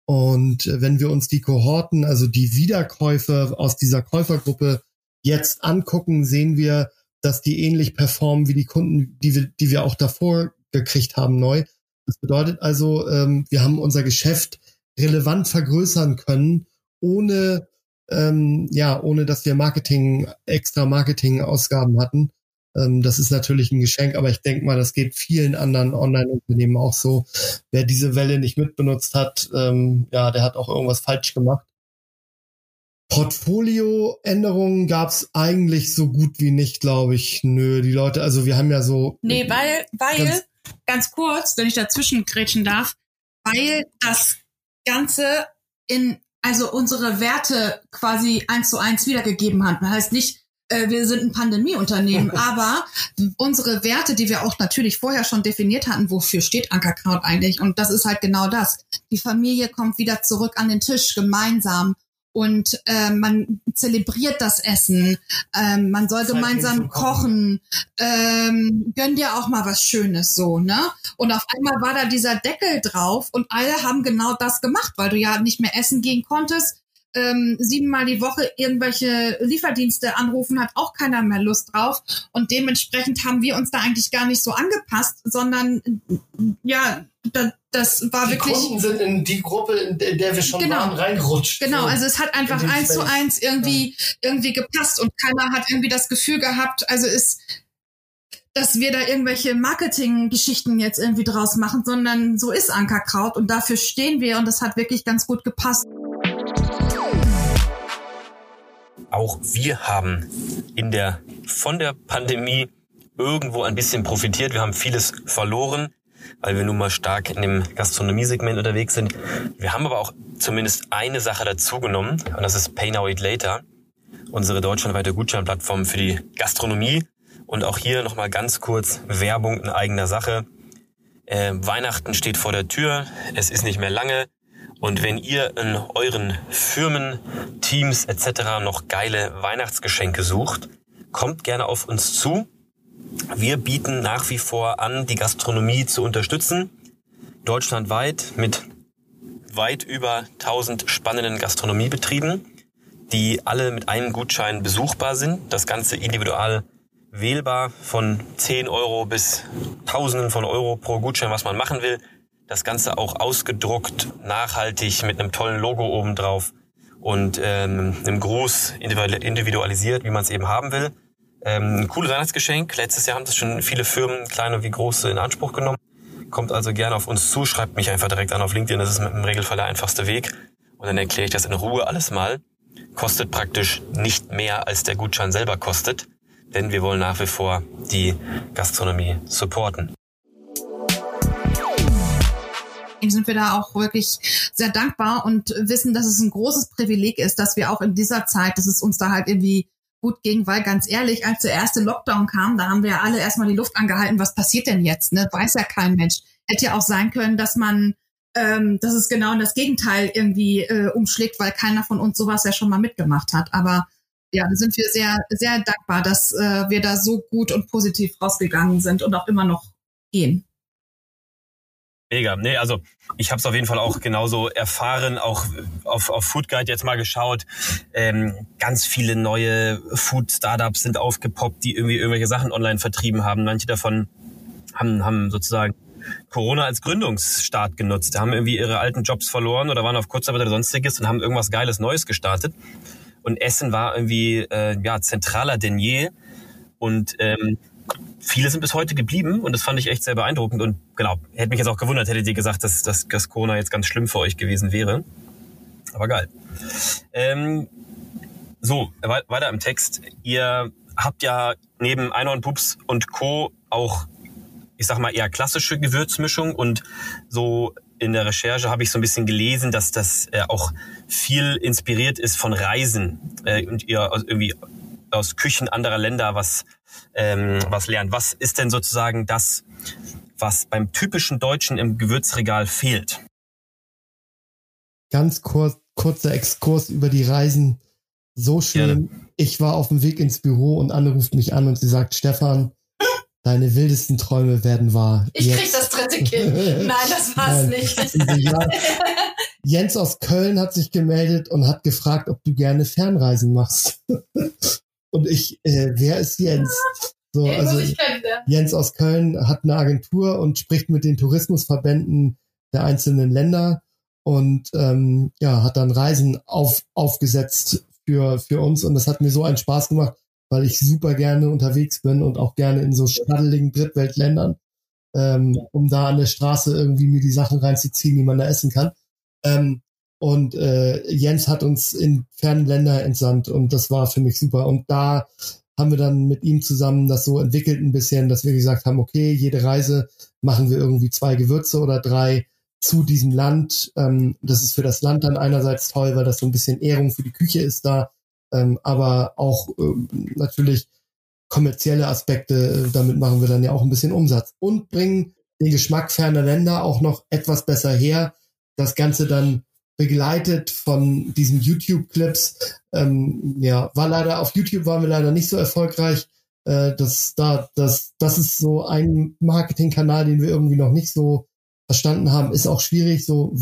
Und wenn wir uns die Kohorten, also die Wiederkäufe aus dieser Käufergruppe jetzt angucken, sehen wir, dass die ähnlich performen wie die Kunden, die wir, die wir auch davor gekriegt haben neu. Das bedeutet also, ähm, wir haben unser Geschäft relevant vergrößern können, ohne ähm, ja, ohne dass wir Marketing, extra Marketing-Ausgaben hatten. Ähm, das ist natürlich ein Geschenk, aber ich denke mal, das geht vielen anderen Online-Unternehmen auch so. Wer diese Welle nicht mitbenutzt hat, ähm, ja, der hat auch irgendwas falsch gemacht. Portfolio-Änderungen gab es eigentlich so gut wie nicht, glaube ich. Nö, die Leute, also wir haben ja so. Nee, weil, weil, ganz, ganz kurz, wenn ich dazwischen grätschen darf, weil das Ganze in, also unsere Werte quasi eins zu eins wiedergegeben hat. Das heißt nicht, äh, wir sind ein Pandemieunternehmen, aber unsere Werte, die wir auch natürlich vorher schon definiert hatten, wofür steht Ankerkraut eigentlich? Und das ist halt genau das. Die Familie kommt wieder zurück an den Tisch gemeinsam und äh, man zelebriert das Essen, ähm, man soll gemeinsam kochen, ähm, gönn dir auch mal was Schönes so, ne? Und auf einmal war da dieser Deckel drauf und alle haben genau das gemacht, weil du ja nicht mehr essen gehen konntest. Ähm, siebenmal die Woche irgendwelche Lieferdienste anrufen, hat auch keiner mehr Lust drauf. Und dementsprechend haben wir uns da eigentlich gar nicht so angepasst, sondern ja, da, das war die wirklich. Die Kunden sind in die Gruppe, in der, der wir schon genau, waren, reingerutscht. Genau, also es hat einfach eins zu eins irgendwie, ja. irgendwie gepasst und keiner hat irgendwie das Gefühl gehabt, also ist, dass wir da irgendwelche Marketinggeschichten jetzt irgendwie draus machen, sondern so ist Ankerkraut und dafür stehen wir und das hat wirklich ganz gut gepasst. Auch wir haben in der, von der Pandemie irgendwo ein bisschen profitiert. Wir haben vieles verloren weil wir nun mal stark in dem Gastronomiesegment unterwegs sind. Wir haben aber auch zumindest eine Sache dazugenommen und das ist Pay Now Eat Later, unsere deutschlandweite Gutscheinplattform für die Gastronomie. Und auch hier nochmal ganz kurz Werbung in eigener Sache. Äh, Weihnachten steht vor der Tür, es ist nicht mehr lange. Und wenn ihr in euren Firmen, Teams etc. noch geile Weihnachtsgeschenke sucht, kommt gerne auf uns zu. Wir bieten nach wie vor an, die Gastronomie zu unterstützen. Deutschlandweit mit weit über 1000 spannenden Gastronomiebetrieben, die alle mit einem Gutschein besuchbar sind. Das Ganze individual wählbar von 10 Euro bis Tausenden von Euro pro Gutschein, was man machen will. Das Ganze auch ausgedruckt, nachhaltig mit einem tollen Logo obendrauf und ähm, einem Gruß individualisiert, wie man es eben haben will. Ähm, ein cooles Weihnachtsgeschenk. Letztes Jahr haben das schon viele Firmen, kleine wie große, in Anspruch genommen. Kommt also gerne auf uns zu, schreibt mich einfach direkt an auf LinkedIn. Das ist im Regelfall der einfachste Weg. Und dann erkläre ich das in Ruhe alles mal. Kostet praktisch nicht mehr, als der Gutschein selber kostet. Denn wir wollen nach wie vor die Gastronomie supporten sind wir da auch wirklich sehr dankbar und wissen, dass es ein großes Privileg ist, dass wir auch in dieser Zeit, dass es uns da halt irgendwie gut ging, weil ganz ehrlich, als der erste Lockdown kam, da haben wir ja alle erstmal die Luft angehalten, was passiert denn jetzt? Ne? Weiß ja kein Mensch. Hätte ja auch sein können, dass man, ähm, dass es genau das Gegenteil irgendwie äh, umschlägt, weil keiner von uns sowas ja schon mal mitgemacht hat. Aber ja, da sind wir sehr, sehr dankbar, dass äh, wir da so gut und positiv rausgegangen sind und auch immer noch gehen. Mega. Nee, also ich habe es auf jeden Fall auch genauso erfahren, auch auf, auf Food Guide jetzt mal geschaut. Ähm, ganz viele neue Food-Startups sind aufgepoppt, die irgendwie irgendwelche Sachen online vertrieben haben. Manche davon haben, haben sozusagen Corona als Gründungsstart genutzt, haben irgendwie ihre alten Jobs verloren oder waren auf Kurzarbeit oder sonstiges und haben irgendwas Geiles Neues gestartet. Und Essen war irgendwie äh, ja zentraler denn je. Und ähm, viele sind bis heute geblieben und das fand ich echt sehr beeindruckend und genau, hätte mich jetzt auch gewundert, hättet ihr gesagt, dass, dass, Corona jetzt ganz schlimm für euch gewesen wäre. Aber geil. Ähm, so, weiter im Text. Ihr habt ja neben Einhorn Pups und Co. auch, ich sag mal, eher klassische Gewürzmischung und so in der Recherche habe ich so ein bisschen gelesen, dass das äh, auch viel inspiriert ist von Reisen äh, und ihr irgendwie aus Küchen anderer Länder was ähm, was lernt. Was ist denn sozusagen das, was beim typischen Deutschen im Gewürzregal fehlt? Ganz kurz, kurzer Exkurs über die Reisen. So schön. Gerne. Ich war auf dem Weg ins Büro und Anne ruft mich an und sie sagt, Stefan, deine wildesten Träume werden wahr. Ich Jetzt. krieg das dritte Kind. Nein, das war's Nein. nicht. Jens aus Köln hat sich gemeldet und hat gefragt, ob du gerne Fernreisen machst. Und ich, äh, wer ist Jens? So, ja, also Jens aus Köln hat eine Agentur und spricht mit den Tourismusverbänden der einzelnen Länder und ähm, ja, hat dann Reisen auf, aufgesetzt für, für uns und das hat mir so einen Spaß gemacht, weil ich super gerne unterwegs bin und auch gerne in so schnaddeligen Drittweltländern, ähm, um da an der Straße irgendwie mir die Sachen reinzuziehen, die man da essen kann. Ähm, und äh, Jens hat uns in fernen Länder entsandt und das war für mich super. Und da haben wir dann mit ihm zusammen das so entwickelt ein bisschen, dass wir gesagt haben, okay, jede Reise machen wir irgendwie zwei Gewürze oder drei zu diesem Land. Ähm, das ist für das Land dann einerseits toll, weil das so ein bisschen Ehrung für die Küche ist da, ähm, aber auch ähm, natürlich kommerzielle Aspekte, äh, damit machen wir dann ja auch ein bisschen Umsatz und bringen den Geschmack ferner Länder auch noch etwas besser her. Das Ganze dann begleitet von diesen YouTube-Clips. Ähm, ja, war leider auf YouTube waren wir leider nicht so erfolgreich. Äh, das, da, das, das ist so ein Marketingkanal, den wir irgendwie noch nicht so verstanden haben. Ist auch schwierig, so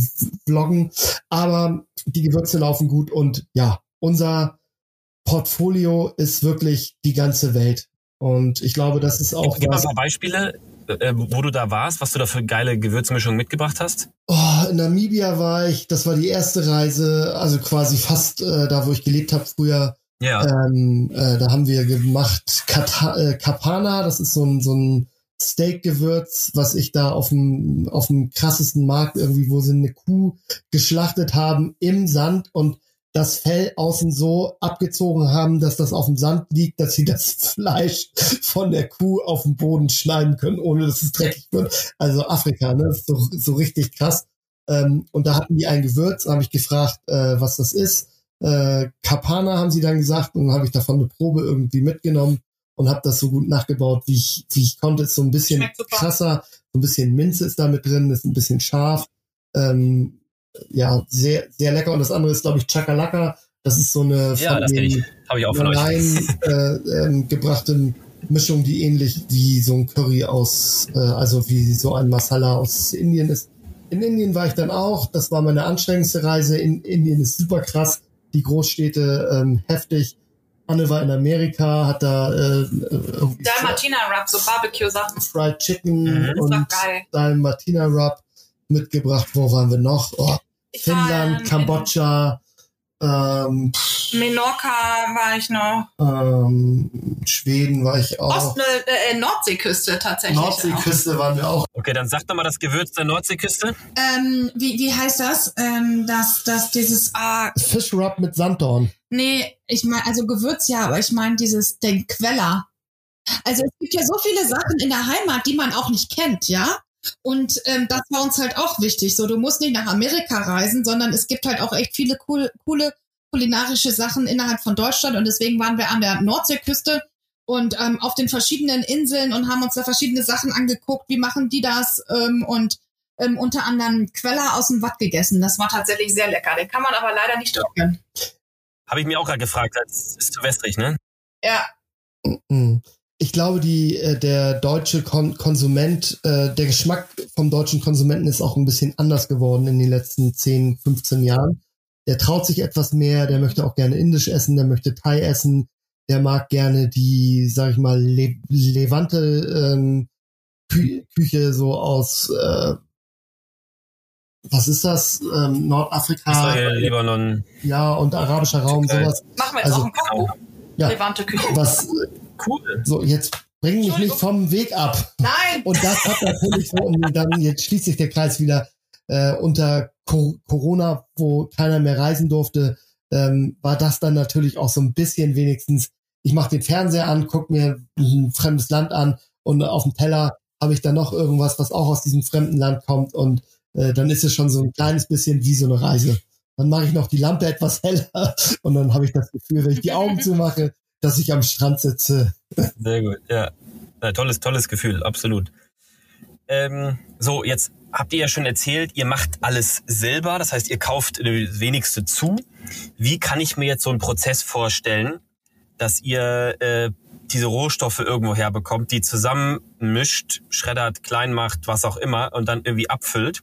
Vloggen. Aber die Gewürze laufen gut und ja, unser Portfolio ist wirklich die ganze Welt. Und ich glaube, das ist auch. Gib mal ein paar Beispiele äh, wo du da warst, was du da für geile Gewürzmischungen mitgebracht hast? Oh, in Namibia war ich, das war die erste Reise, also quasi fast äh, da, wo ich gelebt habe früher. Ja. Ähm, äh, da haben wir gemacht Kata äh, Kapana, das ist so ein, so ein Steak-Gewürz, was ich da auf dem, auf dem krassesten Markt irgendwie, wo sie eine Kuh geschlachtet haben im Sand und das Fell außen so abgezogen haben, dass das auf dem Sand liegt, dass sie das Fleisch von der Kuh auf den Boden schneiden können, ohne dass es dreckig wird. Also Afrika, ne? Das ist so, so richtig krass. Ähm, und da hatten die ein Gewürz, habe ich gefragt, äh, was das ist. Äh, Kapana haben sie dann gesagt und habe ich davon eine Probe irgendwie mitgenommen und habe das so gut nachgebaut, wie ich, wie ich konnte. Ist so ein bisschen krasser, so ein bisschen Minze ist da mit drin, ist ein bisschen scharf. Ähm, ja, sehr, sehr lecker. Und das andere ist, glaube ich, Chakalaka. Das ist so eine ja, von das den Habe ich auch von euch. äh, ähm, gebrachte Mischung, die ähnlich wie so ein Curry aus, äh, also wie so ein Masala aus Indien ist. In Indien war ich dann auch. Das war meine anstrengendste Reise. In Indien ist super krass. Die Großstädte ähm, heftig. Anne war in Amerika, hat da äh, Martina Rub, so Barbecue-Sachen. Fried Chicken mhm. und Martina Rub mitgebracht. Wo waren wir noch? Oh, Finnland, Kambodscha. Ähm, Menorca war ich noch. Ähm, Schweden war ich auch. Ost äh, Nordseeküste tatsächlich. Nordseeküste waren wir auch. Okay, dann sag doch mal das Gewürz der Nordseeküste. Ähm, wie, wie heißt das? Ähm, das, das, dieses ah, Fish Rub mit Sanddorn. Nee, ich meine, also Gewürz ja, aber ich meine dieses, den Queller. Also es gibt ja so viele Sachen in der Heimat, die man auch nicht kennt, ja? Und ähm, das war uns halt auch wichtig. So, du musst nicht nach Amerika reisen, sondern es gibt halt auch echt viele cool, coole kulinarische Sachen innerhalb von Deutschland. Und deswegen waren wir an der Nordseeküste und ähm, auf den verschiedenen Inseln und haben uns da verschiedene Sachen angeguckt. Wie machen die das? Ähm, und ähm, unter anderem Queller aus dem Watt gegessen. Das war tatsächlich sehr lecker. Den kann man aber leider nicht trocknen. Habe ich mir auch gerade gefragt, das ist zu wässrig, ne? Ja. Mhm ich glaube, die, äh, der deutsche Kon Konsument, äh, der Geschmack vom deutschen Konsumenten ist auch ein bisschen anders geworden in den letzten 10, 15 Jahren. Der traut sich etwas mehr, der möchte auch gerne Indisch essen, der möchte Thai essen, der mag gerne die, sag ich mal, Le Levante ähm, Kü Küche so aus, äh, was ist das? Ähm, Nordafrika. Israel, Libanon. Ja, und arabischer Raum, Türkei. sowas. Machen wir jetzt also, auch ein Kochbuch. Ja, Levante Küche. Was, Cool. So, jetzt bring mich nicht vom Weg ab. Nein! Und das hat natürlich so, und dann jetzt schließt sich der Kreis wieder äh, unter Co Corona, wo keiner mehr reisen durfte, ähm, war das dann natürlich auch so ein bisschen wenigstens, ich mache den Fernseher an, guck mir ein fremdes Land an und auf dem Teller habe ich dann noch irgendwas, was auch aus diesem fremden Land kommt und äh, dann ist es schon so ein kleines bisschen wie so eine Reise. Dann mache ich noch die Lampe etwas heller und dann habe ich das Gefühl, wenn ich die Augen zumache, dass ich am Strand sitze. Sehr gut, ja. ja tolles, tolles Gefühl, absolut. Ähm, so, jetzt habt ihr ja schon erzählt, ihr macht alles selber, das heißt, ihr kauft wenigste zu. Wie kann ich mir jetzt so einen Prozess vorstellen, dass ihr äh, diese Rohstoffe irgendwo herbekommt, die zusammen mischt, schreddert, klein macht, was auch immer und dann irgendwie abfüllt?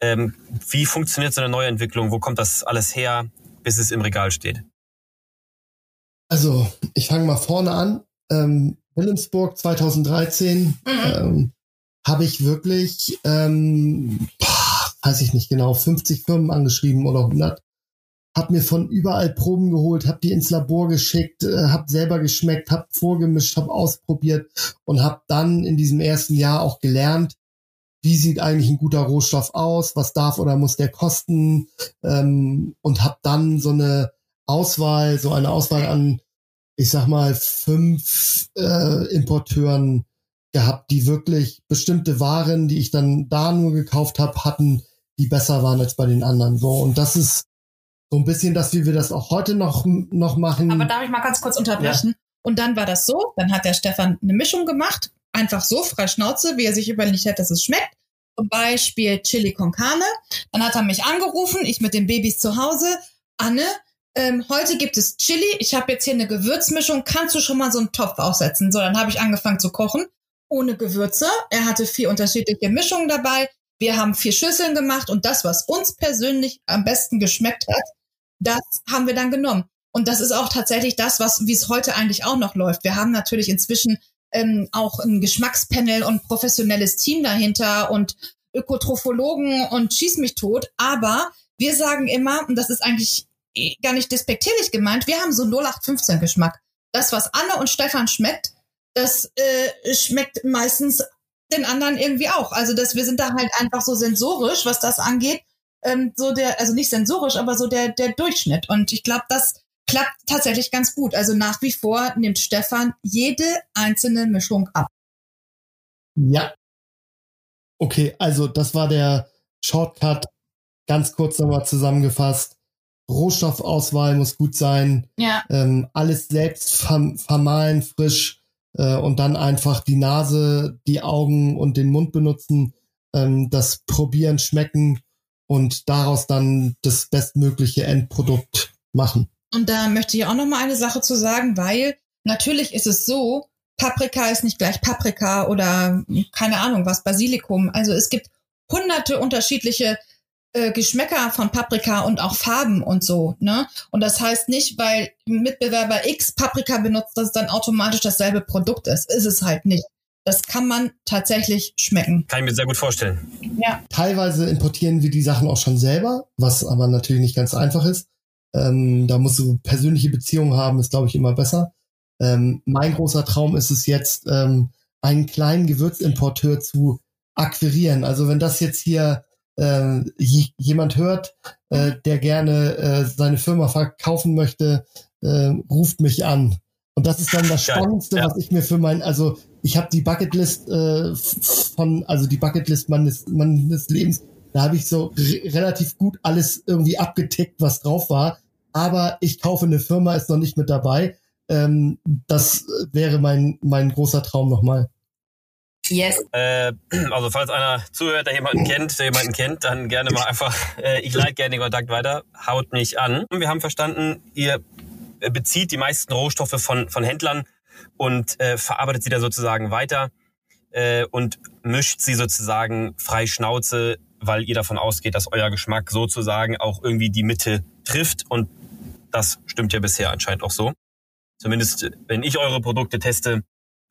Ähm, wie funktioniert so eine Neuentwicklung? Wo kommt das alles her, bis es im Regal steht? Also, ich fange mal vorne an. Ähm, Wilhelmsburg 2013 mhm. ähm, habe ich wirklich, ähm, boah, weiß ich nicht genau, 50 Firmen angeschrieben oder 100. Hab mir von überall Proben geholt, hab die ins Labor geschickt, äh, hab selber geschmeckt, hab vorgemischt, hab ausprobiert und hab dann in diesem ersten Jahr auch gelernt, wie sieht eigentlich ein guter Rohstoff aus, was darf oder muss der kosten ähm, und hab dann so eine Auswahl, so eine Auswahl an, ich sag mal, fünf äh, Importeuren gehabt, die wirklich bestimmte Waren, die ich dann da nur gekauft habe, hatten, die besser waren als bei den anderen. So und das ist so ein bisschen das, wie wir das auch heute noch noch machen. Aber darf ich mal ganz kurz unterbrechen? Ja. Und dann war das so, dann hat der Stefan eine Mischung gemacht, einfach so frei Schnauze, wie er sich überlegt hat, dass es schmeckt. Zum Beispiel Chili con Carne. Dann hat er mich angerufen, ich mit den Babys zu Hause. Anne, ähm, heute gibt es Chili. Ich habe jetzt hier eine Gewürzmischung. Kannst du schon mal so einen Topf aufsetzen? So, dann habe ich angefangen zu kochen ohne Gewürze. Er hatte vier unterschiedliche Mischungen dabei. Wir haben vier Schüsseln gemacht und das, was uns persönlich am besten geschmeckt hat, das haben wir dann genommen. Und das ist auch tatsächlich das, was wie es heute eigentlich auch noch läuft. Wir haben natürlich inzwischen ähm, auch ein Geschmackspanel und professionelles Team dahinter und Ökotrophologen und schieß mich tot. Aber wir sagen immer, und das ist eigentlich gar nicht despektierlich gemeint, wir haben so 0815 Geschmack. Das, was Anne und Stefan schmeckt, das äh, schmeckt meistens den anderen irgendwie auch. Also dass wir sind da halt einfach so sensorisch, was das angeht. Ähm, so der, also nicht sensorisch, aber so der, der Durchschnitt. Und ich glaube, das klappt tatsächlich ganz gut. Also nach wie vor nimmt Stefan jede einzelne Mischung ab. Ja. Okay, also das war der Shortcut. Ganz kurz nochmal zusammengefasst. Rohstoffauswahl muss gut sein. Ja. Ähm, alles selbst verm vermahlen, frisch äh, und dann einfach die Nase, die Augen und den Mund benutzen, ähm, das Probieren, Schmecken und daraus dann das bestmögliche Endprodukt machen. Und da möchte ich auch noch mal eine Sache zu sagen, weil natürlich ist es so, Paprika ist nicht gleich Paprika oder keine Ahnung was, Basilikum. Also es gibt hunderte unterschiedliche äh, Geschmäcker von Paprika und auch Farben und so, ne? Und das heißt nicht, weil Mitbewerber X Paprika benutzt, dass es dann automatisch dasselbe Produkt ist. Ist es halt nicht. Das kann man tatsächlich schmecken. Kann ich mir sehr gut vorstellen. Ja. Teilweise importieren wir die Sachen auch schon selber, was aber natürlich nicht ganz einfach ist. Ähm, da musst du persönliche Beziehungen haben, ist glaube ich immer besser. Ähm, mein großer Traum ist es jetzt, ähm, einen kleinen Gewürzimporteur zu akquirieren. Also wenn das jetzt hier äh, jemand hört, äh, der gerne äh, seine Firma verkaufen möchte, äh, ruft mich an. Und das ist dann das Spannendste, ja. was ich mir für mein, also ich habe die Bucketlist äh, von, also die Bucketlist meines, meines Lebens, da habe ich so relativ gut alles irgendwie abgetickt, was drauf war. Aber ich kaufe eine Firma, ist noch nicht mit dabei. Ähm, das wäre mein, mein großer Traum nochmal. Yes. Äh, also falls einer zuhört, der jemanden kennt, der jemanden kennt, dann gerne mal einfach, äh, ich leite gerne den Kontakt weiter, haut mich an. Wir haben verstanden, ihr bezieht die meisten Rohstoffe von, von Händlern und äh, verarbeitet sie da sozusagen weiter äh, und mischt sie sozusagen frei Schnauze, weil ihr davon ausgeht, dass euer Geschmack sozusagen auch irgendwie die Mitte trifft und das stimmt ja bisher anscheinend auch so. Zumindest wenn ich eure Produkte teste,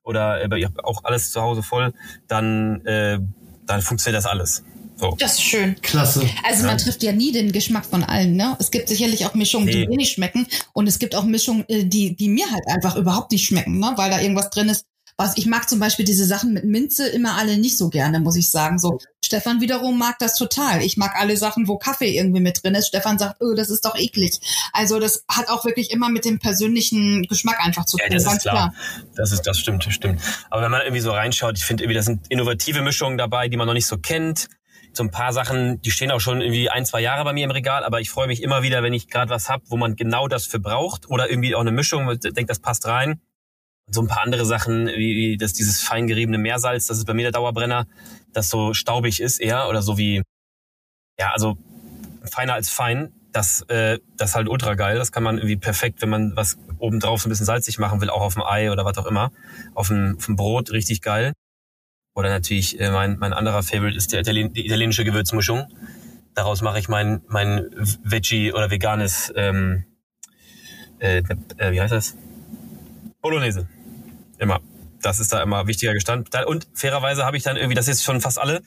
oder äh, ihr habt auch alles zu Hause voll, dann, äh, dann funktioniert das alles. So. Das ist schön. Klasse. Also man ja. trifft ja nie den Geschmack von allen. Ne? Es gibt sicherlich auch Mischungen, nee. die mir nicht schmecken. Und es gibt auch Mischungen, äh, die, die mir halt einfach überhaupt nicht schmecken, ne? weil da irgendwas drin ist, was ich mag zum Beispiel diese Sachen mit Minze immer alle nicht so gerne, muss ich sagen. So Stefan wiederum mag das total. Ich mag alle Sachen, wo Kaffee irgendwie mit drin ist. Stefan sagt, oh, das ist doch eklig. Also das hat auch wirklich immer mit dem persönlichen Geschmack einfach zu tun. Ja, das ist klar. klar. Das ist, das stimmt, das stimmt. Aber wenn man irgendwie so reinschaut, ich finde irgendwie, da sind innovative Mischungen dabei, die man noch nicht so kennt so ein paar Sachen, die stehen auch schon irgendwie ein, zwei Jahre bei mir im Regal, aber ich freue mich immer wieder, wenn ich gerade was hab, wo man genau das für braucht oder irgendwie auch eine Mischung, denkt, das passt rein so ein paar andere Sachen, wie, wie das dieses fein geriebene Meersalz, das ist bei mir der Dauerbrenner, das so staubig ist eher oder so wie, ja, also feiner als fein. Das, äh, das ist halt ultra geil. Das kann man irgendwie perfekt, wenn man was obendrauf so ein bisschen salzig machen will, auch auf dem Ei oder was auch immer. Auf dem, auf dem Brot richtig geil. Oder natürlich äh, mein, mein anderer Favorite ist der Italien, die italienische Gewürzmischung. Daraus mache ich mein, mein Veggie oder veganes, ähm, äh, äh, wie heißt das? Bolognese. Immer. Das ist da immer wichtiger Bestandteil. Und fairerweise habe ich dann irgendwie, das ist schon fast alle.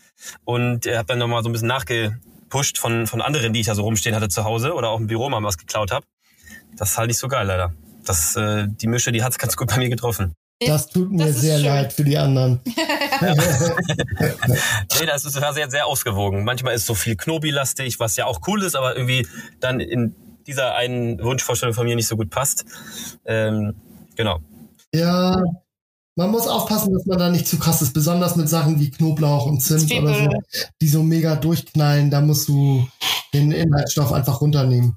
Und habe dann nochmal so ein bisschen nachgepusht von, von anderen, die ich da so rumstehen hatte zu Hause oder auch im Büro mal was geklaut habe. Das ist halt nicht so geil, leider. Das, äh, die Mische, die hat's ganz gut bei mir getroffen. Das tut mir das sehr schön. leid für die anderen. nee, das ist sehr, sehr ausgewogen. Manchmal ist so viel Knobi-lastig, was ja auch cool ist, aber irgendwie dann in dieser einen Wunschvorstellung von mir nicht so gut passt. Ähm, genau. Ja, man muss aufpassen, dass man da nicht zu krass ist, besonders mit Sachen wie Knoblauch und Zimt Zwiebel. oder so, die so mega durchknallen. Da musst du den Inhaltsstoff einfach runternehmen.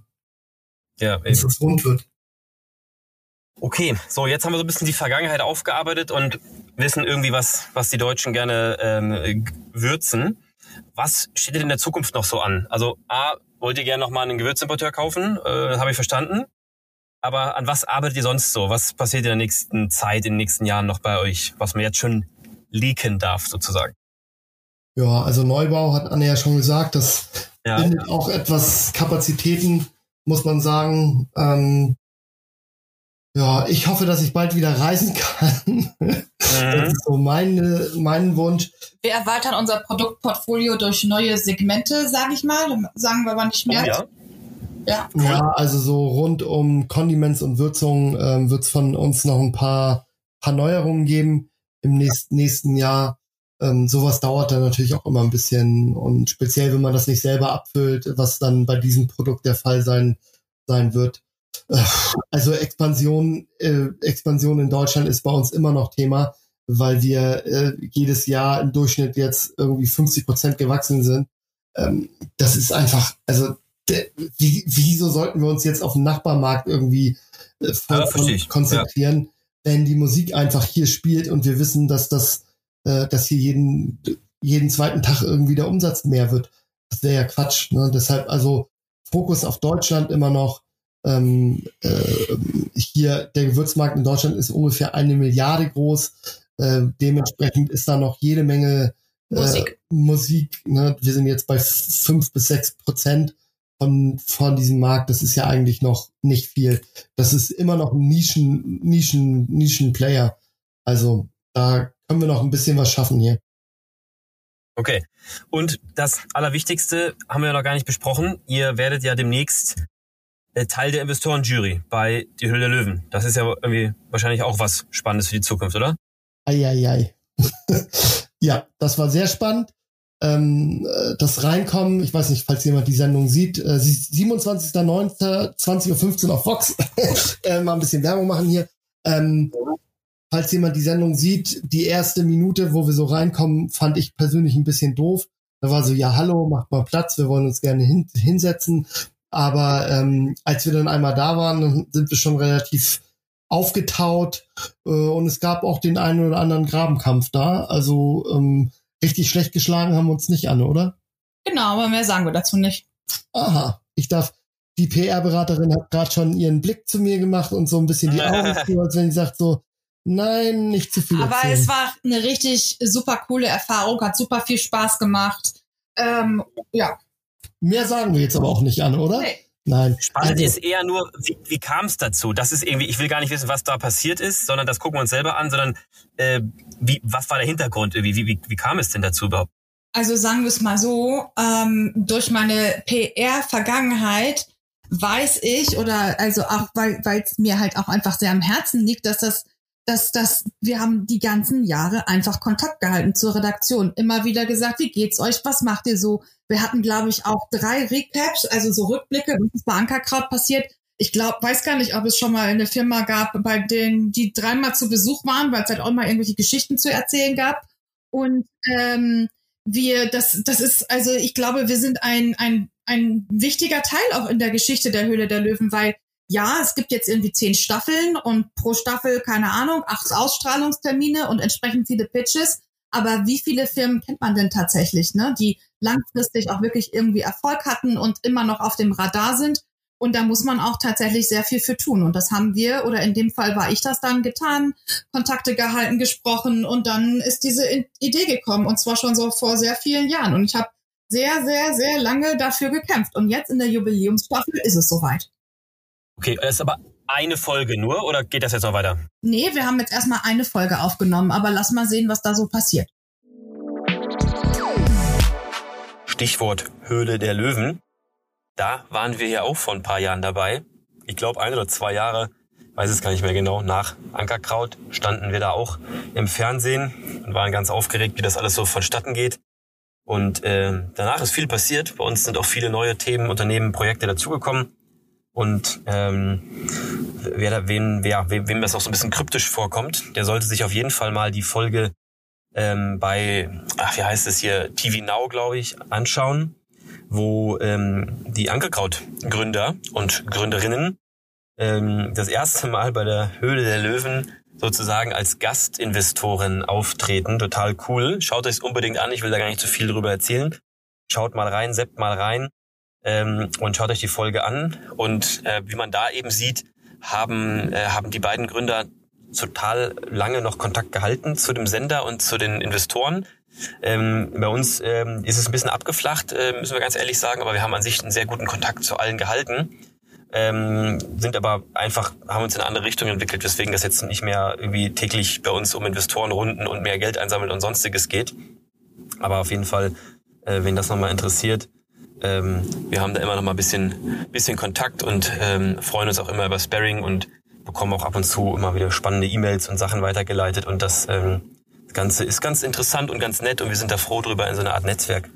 Ja, eben. Dass es rund wird. Okay, so jetzt haben wir so ein bisschen die Vergangenheit aufgearbeitet und wissen irgendwie, was, was die Deutschen gerne ähm, würzen. Was steht denn in der Zukunft noch so an? Also A, wollt ihr gerne nochmal einen Gewürzimporteur kaufen? Äh, Habe ich verstanden. Aber an was arbeitet ihr sonst so? Was passiert in der nächsten Zeit, in den nächsten Jahren noch bei euch, was man jetzt schon leaken darf, sozusagen? Ja, also Neubau hat Anne ja schon gesagt, das ja. bindet auch etwas Kapazitäten, muss man sagen. Ähm, ja, ich hoffe, dass ich bald wieder reisen kann. Mhm. Das ist so meine, mein Wunsch. Wir erweitern unser Produktportfolio durch neue Segmente, sage ich mal. Sagen wir aber nicht mehr. Oh, ja. Ja, cool. ja, also so rund um Condiments und Würzungen ähm, wird es von uns noch ein paar, paar Neuerungen geben im nächsten, nächsten Jahr. Ähm, sowas dauert dann natürlich auch immer ein bisschen und speziell, wenn man das nicht selber abfüllt, was dann bei diesem Produkt der Fall sein, sein wird. Also Expansion, äh, Expansion in Deutschland ist bei uns immer noch Thema, weil wir äh, jedes Jahr im Durchschnitt jetzt irgendwie 50 Prozent gewachsen sind. Ähm, das ist einfach, also wie, wieso sollten wir uns jetzt auf den Nachbarmarkt irgendwie äh, voll, ja, konzentrieren, ja. wenn die Musik einfach hier spielt und wir wissen, dass das, äh, dass hier jeden jeden zweiten Tag irgendwie der Umsatz mehr wird. Das wäre ja Quatsch. Ne? Deshalb also Fokus auf Deutschland immer noch ähm, äh, hier der Gewürzmarkt in Deutschland ist ungefähr eine Milliarde groß. Äh, dementsprechend ist da noch jede Menge äh, Musik. Musik ne? Wir sind jetzt bei fünf bis sechs Prozent von, von diesem Markt. Das ist ja eigentlich noch nicht viel. Das ist immer noch ein Nischen, Nischen, Nischenplayer. Also da können wir noch ein bisschen was schaffen hier. Okay. Und das Allerwichtigste haben wir noch gar nicht besprochen. Ihr werdet ja demnächst äh, Teil der Investorenjury bei Die Hülle der Löwen. Das ist ja irgendwie wahrscheinlich auch was Spannendes für die Zukunft, oder? Eieiei. ja, das war sehr spannend. Ähm, äh, das Reinkommen, ich weiß nicht, falls jemand die Sendung sieht, äh, 27.09.20.15 Uhr auf Vox. äh, mal ein bisschen Werbung machen hier. Ähm, falls jemand die Sendung sieht, die erste Minute, wo wir so reinkommen, fand ich persönlich ein bisschen doof. Da war so, ja, hallo, macht mal Platz, wir wollen uns gerne hin, hinsetzen. Aber ähm, als wir dann einmal da waren, sind wir schon relativ aufgetaut äh, und es gab auch den einen oder anderen Grabenkampf da. Also ähm, richtig schlecht geschlagen haben wir uns nicht an, oder? Genau, aber mehr sagen wir dazu nicht. Aha, ich darf. Die PR-Beraterin hat gerade schon ihren Blick zu mir gemacht und so ein bisschen die Augen zu, als wenn sie sagt so, nein, nicht zu viel. Aber erzählen. es war eine richtig super coole Erfahrung, hat super viel Spaß gemacht. Ähm, ja, Mehr sagen wir jetzt aber auch nicht an, oder? Nee. Nein. Spannend also, ist eher nur, wie, wie kam es dazu? Das ist irgendwie, ich will gar nicht wissen, was da passiert ist, sondern das gucken wir uns selber an, sondern äh, wie, was war der Hintergrund? Wie, wie, wie, wie kam es denn dazu überhaupt? Also sagen wir es mal so, ähm, durch meine PR-Vergangenheit weiß ich oder also auch weil es mir halt auch einfach sehr am Herzen liegt, dass das dass das, wir haben die ganzen Jahre einfach Kontakt gehalten zur Redaktion. Immer wieder gesagt, wie geht's euch? Was macht ihr so? Wir hatten, glaube ich, auch drei Recaps, also so Rückblicke, was ist bei Ankerkraut passiert. Ich glaube, weiß gar nicht, ob es schon mal eine Firma gab, bei denen die dreimal zu Besuch waren, weil es halt auch mal irgendwelche Geschichten zu erzählen gab. Und ähm, wir, das, das ist, also ich glaube, wir sind ein, ein, ein wichtiger Teil auch in der Geschichte der Höhle der Löwen, weil ja, es gibt jetzt irgendwie zehn Staffeln und pro Staffel, keine Ahnung, acht Ausstrahlungstermine und entsprechend viele Pitches. Aber wie viele Firmen kennt man denn tatsächlich, ne, die langfristig auch wirklich irgendwie Erfolg hatten und immer noch auf dem Radar sind? Und da muss man auch tatsächlich sehr viel für tun. Und das haben wir, oder in dem Fall war ich das dann getan, Kontakte gehalten, gesprochen und dann ist diese Idee gekommen. Und zwar schon so vor sehr vielen Jahren. Und ich habe sehr, sehr, sehr lange dafür gekämpft. Und jetzt in der Jubiläumsstaffel ist es soweit. Okay, das ist aber eine Folge nur oder geht das jetzt noch weiter? Nee, wir haben jetzt erstmal eine Folge aufgenommen, aber lass mal sehen, was da so passiert. Stichwort Höhle der Löwen. Da waren wir ja auch vor ein paar Jahren dabei. Ich glaube, ein oder zwei Jahre, weiß es gar nicht mehr genau, nach Ankerkraut standen wir da auch im Fernsehen und waren ganz aufgeregt, wie das alles so vonstatten geht. Und äh, danach ist viel passiert. Bei uns sind auch viele neue Themen, Unternehmen, Projekte dazugekommen. Und ähm, wer, wem, wer, wem, wem das auch so ein bisschen kryptisch vorkommt, der sollte sich auf jeden Fall mal die Folge ähm, bei, ach, wie heißt es hier, TV Now, glaube ich, anschauen, wo ähm, die Ankerkraut-Gründer und Gründerinnen ähm, das erste Mal bei der Höhle der Löwen sozusagen als Gastinvestoren auftreten. Total cool. Schaut euch unbedingt an. Ich will da gar nicht zu viel drüber erzählen. Schaut mal rein, seppt mal rein ähm, und schaut euch die Folge an. Und äh, wie man da eben sieht, haben, äh, haben die beiden Gründer total lange noch Kontakt gehalten zu dem Sender und zu den Investoren. Ähm, bei uns ähm, ist es ein bisschen abgeflacht, äh, müssen wir ganz ehrlich sagen, aber wir haben an sich einen sehr guten Kontakt zu allen gehalten. Ähm, sind aber einfach, haben uns in eine andere Richtung entwickelt, weswegen das jetzt nicht mehr irgendwie täglich bei uns um Investorenrunden und mehr Geld einsammeln und sonstiges geht. Aber auf jeden Fall, äh, wen das nochmal interessiert, ähm, wir haben da immer noch mal ein bisschen, bisschen Kontakt und ähm, freuen uns auch immer über Sparring und bekommen auch ab und zu immer wieder spannende E-Mails und Sachen weitergeleitet und das ähm, Ganze ist ganz interessant und ganz nett und wir sind da froh drüber in so einer Art Netzwerk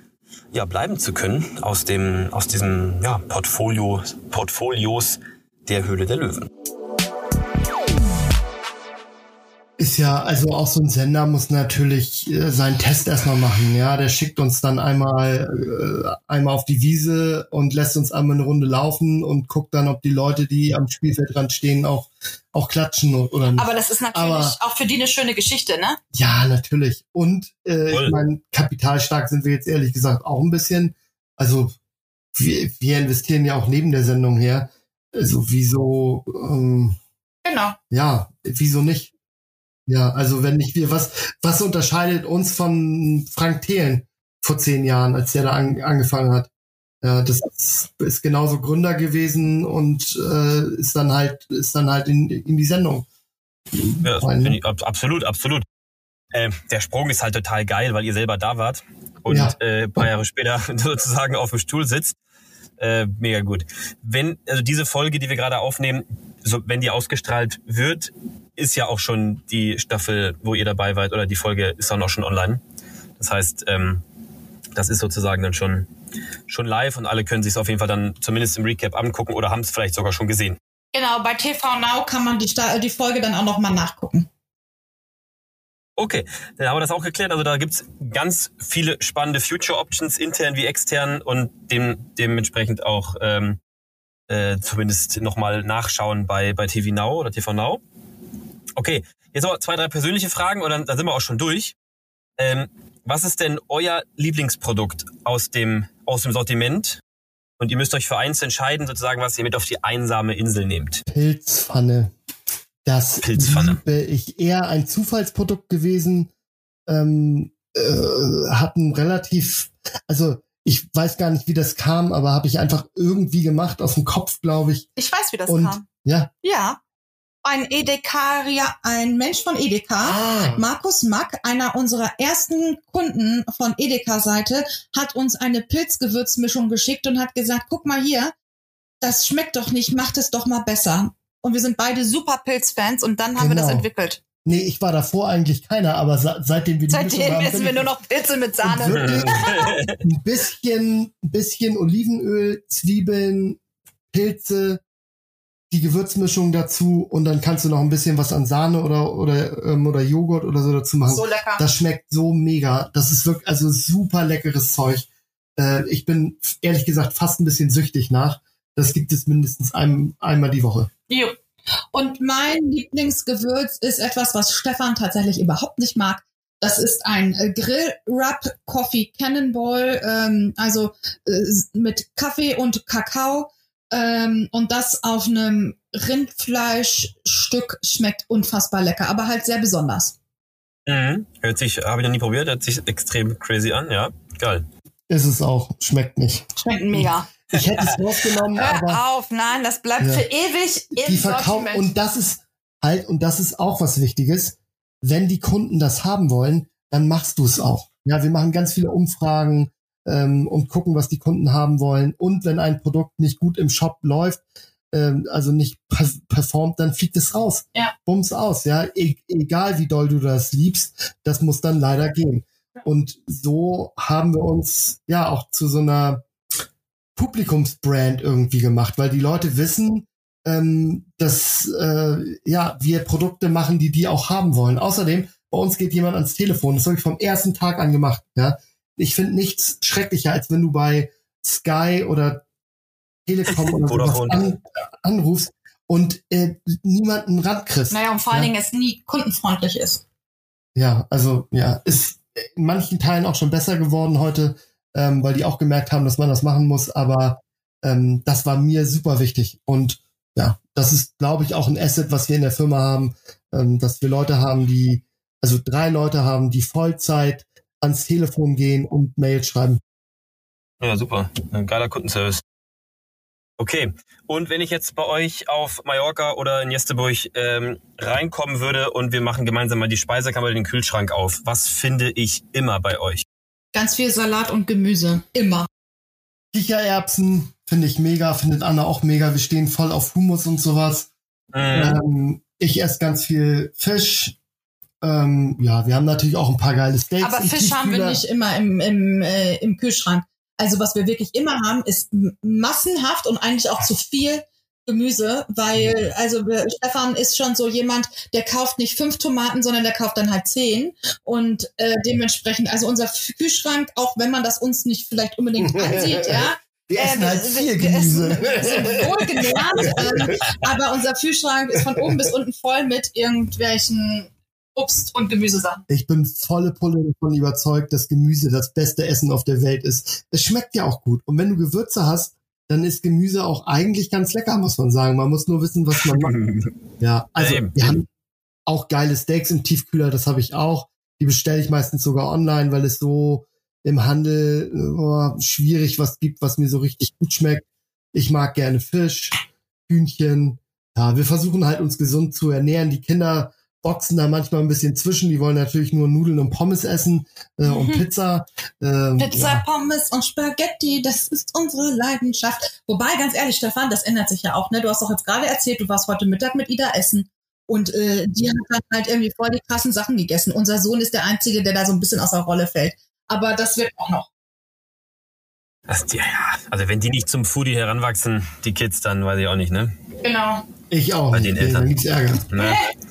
ja bleiben zu können aus dem aus diesem ja, Portfolio Portfolios der Höhle der Löwen. Ist ja, also auch so ein Sender muss natürlich äh, seinen Test erstmal machen. Ja, der schickt uns dann einmal, äh, einmal auf die Wiese und lässt uns einmal eine Runde laufen und guckt dann, ob die Leute, die am Spielfeldrand stehen, auch, auch klatschen oder nicht. Aber das ist natürlich Aber, auch für die eine schöne Geschichte, ne? Ja, natürlich. Und äh, ich meine, kapitalstark sind wir jetzt ehrlich gesagt auch ein bisschen. Also wir, wir investieren ja auch neben der Sendung her. Also wieso? Ähm, genau. Ja, wieso nicht? Ja, also wenn nicht wir, was, was unterscheidet uns von Frank Thelen vor zehn Jahren, als der da an, angefangen hat? Ja, das ist, ist genauso Gründer gewesen und äh, ist dann halt, ist dann halt in, in die Sendung. Ja, ich, absolut, absolut. Äh, der Sprung ist halt total geil, weil ihr selber da wart und ja. äh, paar Jahre später sozusagen auf dem Stuhl sitzt. Äh, mega gut. Wenn, also diese Folge, die wir gerade aufnehmen, so, wenn die ausgestrahlt wird, ist ja auch schon die Staffel, wo ihr dabei wart, oder die Folge ist dann auch schon online. Das heißt, ähm, das ist sozusagen dann schon, schon live und alle können sich es auf jeden Fall dann zumindest im Recap angucken oder haben es vielleicht sogar schon gesehen. Genau, bei TV Now kann man die, die Folge dann auch nochmal nachgucken. Okay, dann haben wir das auch geklärt. Also da gibt's ganz viele spannende Future Options, intern wie extern und dem, dementsprechend auch ähm, äh, zumindest nochmal nachschauen bei, bei TV Now oder TV Now. Okay, jetzt noch zwei, drei persönliche Fragen und dann, dann sind wir auch schon durch. Ähm, was ist denn euer Lieblingsprodukt aus dem, aus dem Sortiment? Und ihr müsst euch für eins entscheiden, sozusagen, was ihr mit auf die einsame Insel nehmt. Pilzpfanne. Das Pilzpfanne. liebe ich eher ein Zufallsprodukt gewesen. Ähm, äh, hat ein relativ, also ich weiß gar nicht, wie das kam, aber habe ich einfach irgendwie gemacht aus dem Kopf, glaube ich. Ich weiß, wie das Und, kam. Ja. Ja ein Edekarier, ein Mensch von Edeka, ah. Markus Mack, einer unserer ersten Kunden von Edeka-Seite, hat uns eine Pilzgewürzmischung geschickt und hat gesagt, guck mal hier, das schmeckt doch nicht, macht es doch mal besser. Und wir sind beide super Pilzfans und dann haben genau. wir das genau. entwickelt. Nee, ich war davor eigentlich keiner, aber seitdem wir die Seitdem haben, essen wir nur noch Pilze mit Sahne. ein bisschen, ein bisschen Olivenöl, Zwiebeln, Pilze, die Gewürzmischung dazu und dann kannst du noch ein bisschen was an Sahne oder oder ähm, oder Joghurt oder so dazu machen. So lecker. Das schmeckt so mega. Das ist wirklich also super leckeres Zeug. Äh, ich bin ehrlich gesagt fast ein bisschen süchtig nach. Das gibt es mindestens ein, einmal die Woche. Jo. Und mein Lieblingsgewürz ist etwas, was Stefan tatsächlich überhaupt nicht mag. Das ist ein äh, Grill Rub Coffee Cannonball, ähm, also äh, mit Kaffee und Kakao ähm, und das auf einem Rindfleischstück schmeckt unfassbar lecker, aber halt sehr besonders. Mhm. Hört sich, habe ich noch nie probiert, hört sich extrem crazy an, ja. Geil. Ist es auch, schmeckt nicht. Schmeckt mega. Ich hätte es rausgenommen, Hör aber auf, nein, das bleibt Ja. für ewig im die verkaufen Sortiment. und das ist halt und das ist auch was Wichtiges. Wenn die Kunden das haben wollen, dann machst du es auch. Ja, wir machen ganz viele Umfragen ähm, und gucken, was die Kunden haben wollen. Und wenn ein Produkt nicht gut im Shop läuft, ähm, also nicht per performt, dann fliegt es raus. Ja. Bums aus. Ja, e egal wie doll du das liebst, das muss dann leider gehen. Und so haben wir uns ja auch zu so einer Publikumsbrand irgendwie gemacht, weil die Leute wissen, ähm, dass äh, ja wir Produkte machen, die die auch haben wollen. Außerdem bei uns geht jemand ans Telefon. Das habe ich vom ersten Tag an gemacht. Ja, ich finde nichts schrecklicher, als wenn du bei Sky oder Telekom oder sowas an, anrufst und äh, niemanden rankriegst. Naja, und vor allen Ja. Dingen es nie kundenfreundlich ist. Ja, also ja, ist in manchen Teilen auch schon besser geworden heute, ähm, weil die auch gemerkt haben, dass man das machen muss. Aber ähm, das war mir super wichtig. Und ja, das ist, glaube ich, auch ein Asset, was wir in der Firma haben, ähm, dass wir Leute haben, die, also drei Leute haben, die Vollzeit ans Telefon gehen und Mail schreiben. Ja, super. Ein geiler Kundenservice. Okay. Und wenn ich jetzt bei euch auf Mallorca oder in Jesteburg ähm, reinkommen würde und wir machen gemeinsam mal die Speisekammer oder den Kühlschrank auf, was finde ich immer bei euch? Ganz viel Salat und Gemüse. Immer. Kichererbsen finde ich mega, findet Anna auch mega. Wir stehen voll auf Hummus und sowas. Mhm. Ähm, ich esse ganz viel Fisch. Ähm, ja, wir haben natürlich auch ein paar geile Steaks. Aber Fisch haben wir nicht immer im, im, äh, im Kühlschrank. Also was wir wirklich immer haben, ist massenhaft und eigentlich auch zu viel Gemüse, weil also wir- Stefan ist schon so jemand, der kauft nicht fünf Tomaten, sondern der kauft dann halt zehn und äh, dementsprechend also unser Kühlschrank, auch wenn man das uns nicht vielleicht unbedingt ansieht, ja, Wir essen äh, halt wir- viel wir Gemüse. Essen, wir sind wohlgenährt, ähm, aber unser Kühlschrank ist von oben bis unten voll mit irgendwelchen Obst- und Gemüsesachen. Ich bin volle Pulle davon überzeugt, dass Gemüse das beste Essen auf der Welt ist. Es schmeckt ja auch gut. Und wenn du Gewürze hast, dann ist Gemüse auch eigentlich ganz lecker, muss man sagen. Man muss nur wissen, was man macht. Ja, also Eben. wir haben auch geile Steaks im Tiefkühler, das habe ich auch. Die bestelle ich meistens sogar online, weil es so im Handel oh, schwierig was gibt, was mir so richtig gut schmeckt. Ich mag gerne Fisch, Hühnchen. Ja, wir versuchen halt uns gesund zu ernähren. Die Kinder boxen da manchmal ein bisschen zwischen. Die wollen natürlich nur Nudeln und Pommes essen äh, und Mhm. Pizza. Ähm, Pizza, ja. Pommes und Spaghetti, das ist unsere Leidenschaft. Wobei, ganz ehrlich, Stefan, das ändert sich ja auch. Ne? Du hast doch jetzt gerade erzählt, du warst heute Mittag mit Ida essen. Und äh, die hat dann halt irgendwie voll die krassen Sachen gegessen. Unser Sohn ist der Einzige, der da so ein bisschen aus der Rolle fällt. Aber das wird auch noch. Das, ja, ja. Also wenn die nicht zum Foodie heranwachsen, die Kids, dann weiß ich auch nicht, ne? Genau. Ich auch. Bei den Eltern. Gibt's Ärger. ne?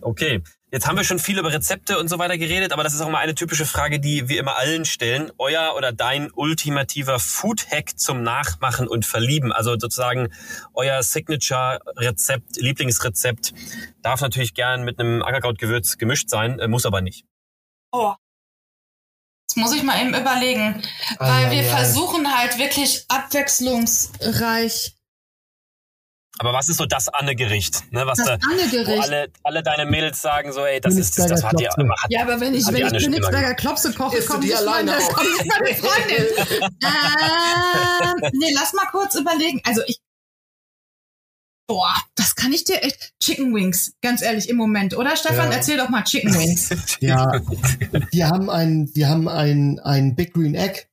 Okay. Jetzt haben wir schon viel über Rezepte und so weiter geredet, aber das ist auch mal eine typische Frage, die wir immer allen stellen. Euer oder dein ultimativer Food-Hack zum Nachmachen und Verlieben. Also sozusagen euer Signature-Rezept, Lieblingsrezept darf natürlich gern mit einem Ackerkrautgewürz gemischt sein, äh, muss aber nicht. Oh. Das muss ich mal eben überlegen. Ei, Weil ei, wir ei. versuchen halt wirklich abwechslungsreich Aber was ist so das Anne-Gericht? Ne, was das da, Annegericht. alle, alle deine Mädels sagen so, ey, das ist, Königsberger das hat die, hat Ja, aber wenn ich, die wenn Anne ich Königsberger Klopse koche, kommt die nicht alleine meine, kommt nicht meine Freundin. ähm, nee, lass mal kurz überlegen. Also ich, boah, das kann ich dir echt, Chicken Wings, ganz ehrlich, im Moment, oder Stefan? Ja. Erzähl doch mal Chicken Wings. Ja, wir haben ein, wir haben ein, ein Big Green Egg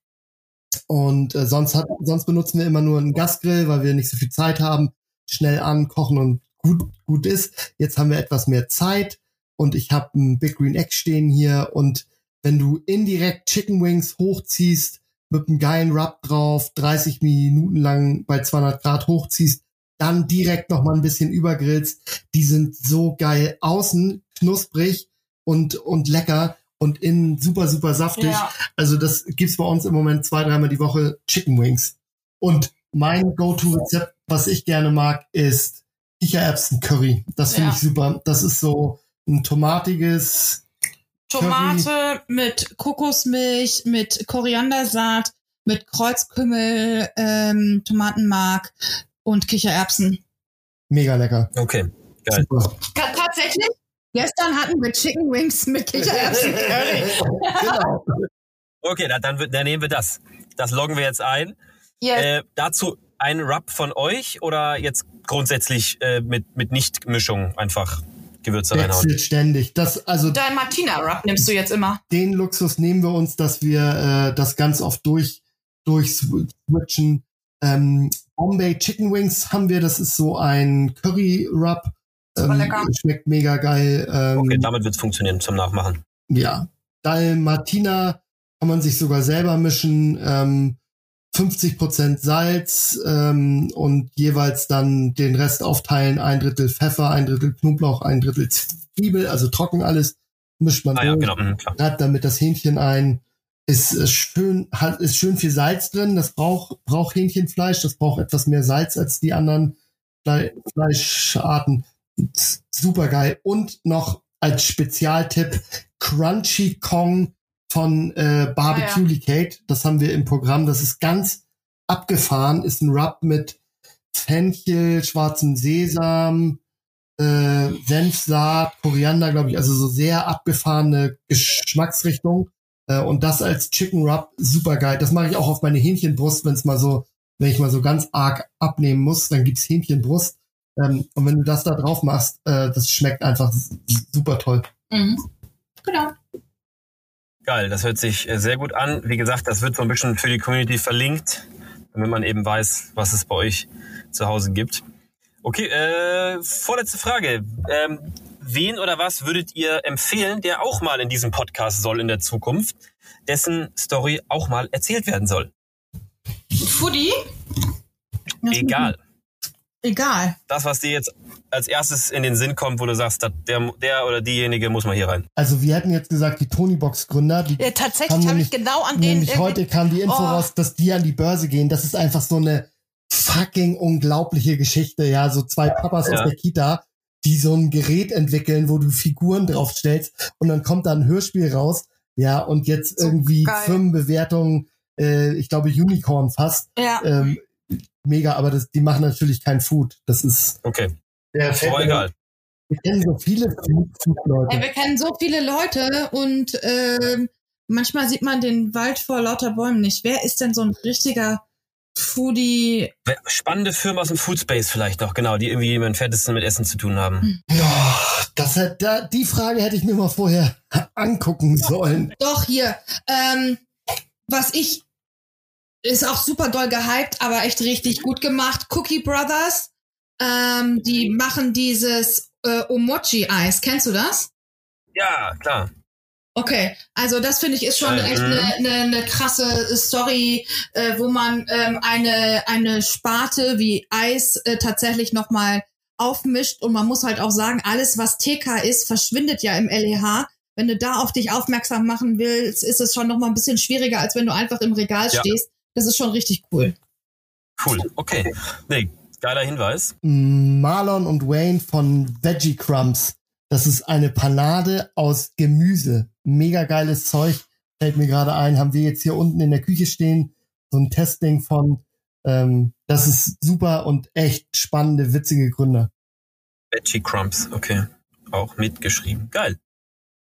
und äh, sonst hat, sonst benutzen wir immer nur einen Gasgrill, weil wir nicht so viel Zeit haben. Schnell ankochen und gut, gut ist. Jetzt haben wir etwas mehr Zeit und ich habe ein Big Green Egg stehen hier und wenn du indirekt Chicken Wings hochziehst mit einem geilen Rub drauf, 30 Minuten lang bei 200 Grad hochziehst, dann direkt noch mal ein bisschen übergrillst, die sind so geil außen knusprig und und lecker und innen super super saftig. Ja. Also das gibt's bei uns im Moment zwei dreimal die Woche Chicken Wings. Und mein Go-to-Rezept, was ich gerne mag, ist Kichererbsen-Curry. Das finde Ja. ich super. Das ist so ein tomatiges, Tomate mit Kokosmilch, mit Koriandersaat, mit Kreuzkümmel, ähm, Tomatenmark und Kichererbsen. mega lecker. Okay, geil. Tatsächlich? Gestern hatten wir Chicken Wings mit Kichererbsen Curry. genau. Okay, dann, dann, dann nehmen wir das. Das loggen wir jetzt ein. Yes. Äh, dazu ein Rub von euch oder jetzt grundsätzlich äh, mit, mit Nicht-Mischung einfach Gewürze reinhauen? Wechselt ständig. Das, also Dein Martina Rub nimmst du jetzt immer. Den Luxus nehmen wir uns, dass wir äh, das ganz oft durch, durchswitchen. Ähm, Bombay Chicken Wings haben wir, das ist so ein Curry Rub. Ähm, schmeckt mega geil. Ähm, okay, damit wird es funktionieren zum Nachmachen. Ja. Dalmatina kann man sich sogar selber mischen. Ähm, 50 Prozent Salz ähm, und jeweils dann den Rest aufteilen. Ein Drittel Pfeffer, ein Drittel Knoblauch, ein Drittel Zwiebel, also trocken alles. Mischt man ah, ja, genau, mhm, reibt damit das Hähnchen ein. Ist, ist schön, hat, ist schön viel Salz drin. Das braucht, braucht Hähnchenfleisch. Das braucht etwas mehr Salz als die anderen Fle Fleischarten. Super geil. Und noch als Spezialtipp Crunchy Kong von äh, Barbecue ah, ja. Das haben wir im Programm. Das ist ganz abgefahren. Ist ein Rub mit Fenchel, schwarzem Sesam, äh, Senfsaat, Koriander, glaube ich. Also so sehr abgefahrene Geschmacksrichtung. Äh, und das als Chicken Rub super geil. Das mache ich auch auf meine Hähnchenbrust, wenn es mal so, wenn ich mal so ganz arg abnehmen muss, dann gibt's Hähnchenbrust. Ähm, und wenn du das da drauf machst, äh, das schmeckt einfach super toll. Mhm. Genau. Geil, das hört sich äh, sehr gut an. Wie gesagt, das wird so ein bisschen für die Community verlinkt, damit man eben weiß, was es bei euch zu Hause gibt. Okay, äh, vorletzte Frage. Ähm, wen oder was würdet ihr empfehlen, der auch mal in diesem Podcast soll in der Zukunft, dessen Story auch mal erzählt werden soll? Foodie? Egal. Egal. Das, was dir jetzt als erstes in den Sinn kommt, wo du sagst, der, der oder diejenige muss mal hier rein? Also wir hätten jetzt gesagt, die Tonybox-Gründer, die ja, tatsächlich habe ich genau an den. Nämlich heute kam die Info oh. raus, dass die an die Börse gehen. Das ist einfach so eine fucking unglaubliche Geschichte. Ja, so zwei Papas ja. aus der Kita, die so ein Gerät entwickeln, wo du Figuren draufstellst und dann kommt da ein Hörspiel raus. Ja, und jetzt so irgendwie geil. Firmenbewertungen, äh, ich glaube Unicorn fast. Ja. Ähm, mega, aber das, die machen natürlich kein Food. Das ist. Okay. Ja, aber egal. Wir kennen so viele Food-Leute. Ja, wir kennen so viele Leute und äh, manchmal sieht man den Wald vor lauter Bäumen nicht. Wer ist denn so ein richtiger Foodie? Spannende Firmen aus dem Foodspace vielleicht noch, genau, die irgendwie im entferntesten mit Essen zu tun haben. Hm. Ja, das hat, da, die Frage hätte ich mir mal vorher angucken sollen. Doch, hier. Ähm, was ich ist auch super doll gehypt, aber echt richtig gut gemacht. Cookie Brothers, ähm, die machen dieses äh, Omochi-Eis. Kennst du das? Ja, klar. Okay, also das finde ich ist schon echt eine mhm. ne, ne krasse Story, äh, wo man ähm, eine eine Sparte wie Eis äh, tatsächlich noch mal aufmischt und man muss halt auch sagen, alles was TK ist, verschwindet ja im LEH. Wenn du da auf dich aufmerksam machen willst, ist es schon noch mal ein bisschen schwieriger, als wenn du einfach im Regal ja. stehst das ist schon richtig cool. Cool, okay. Nee, geiler Hinweis. Marlon und Wayne von Veggie Crumbs. Das ist eine Panade aus Gemüse. Mega geiles Zeug. Fällt mir gerade ein, haben wir jetzt hier unten in der Küche stehen. So ein Testing von. Ähm, das ist super und echt spannende, witzige Gründe. Veggie Crumbs, okay. Auch mitgeschrieben. Geil.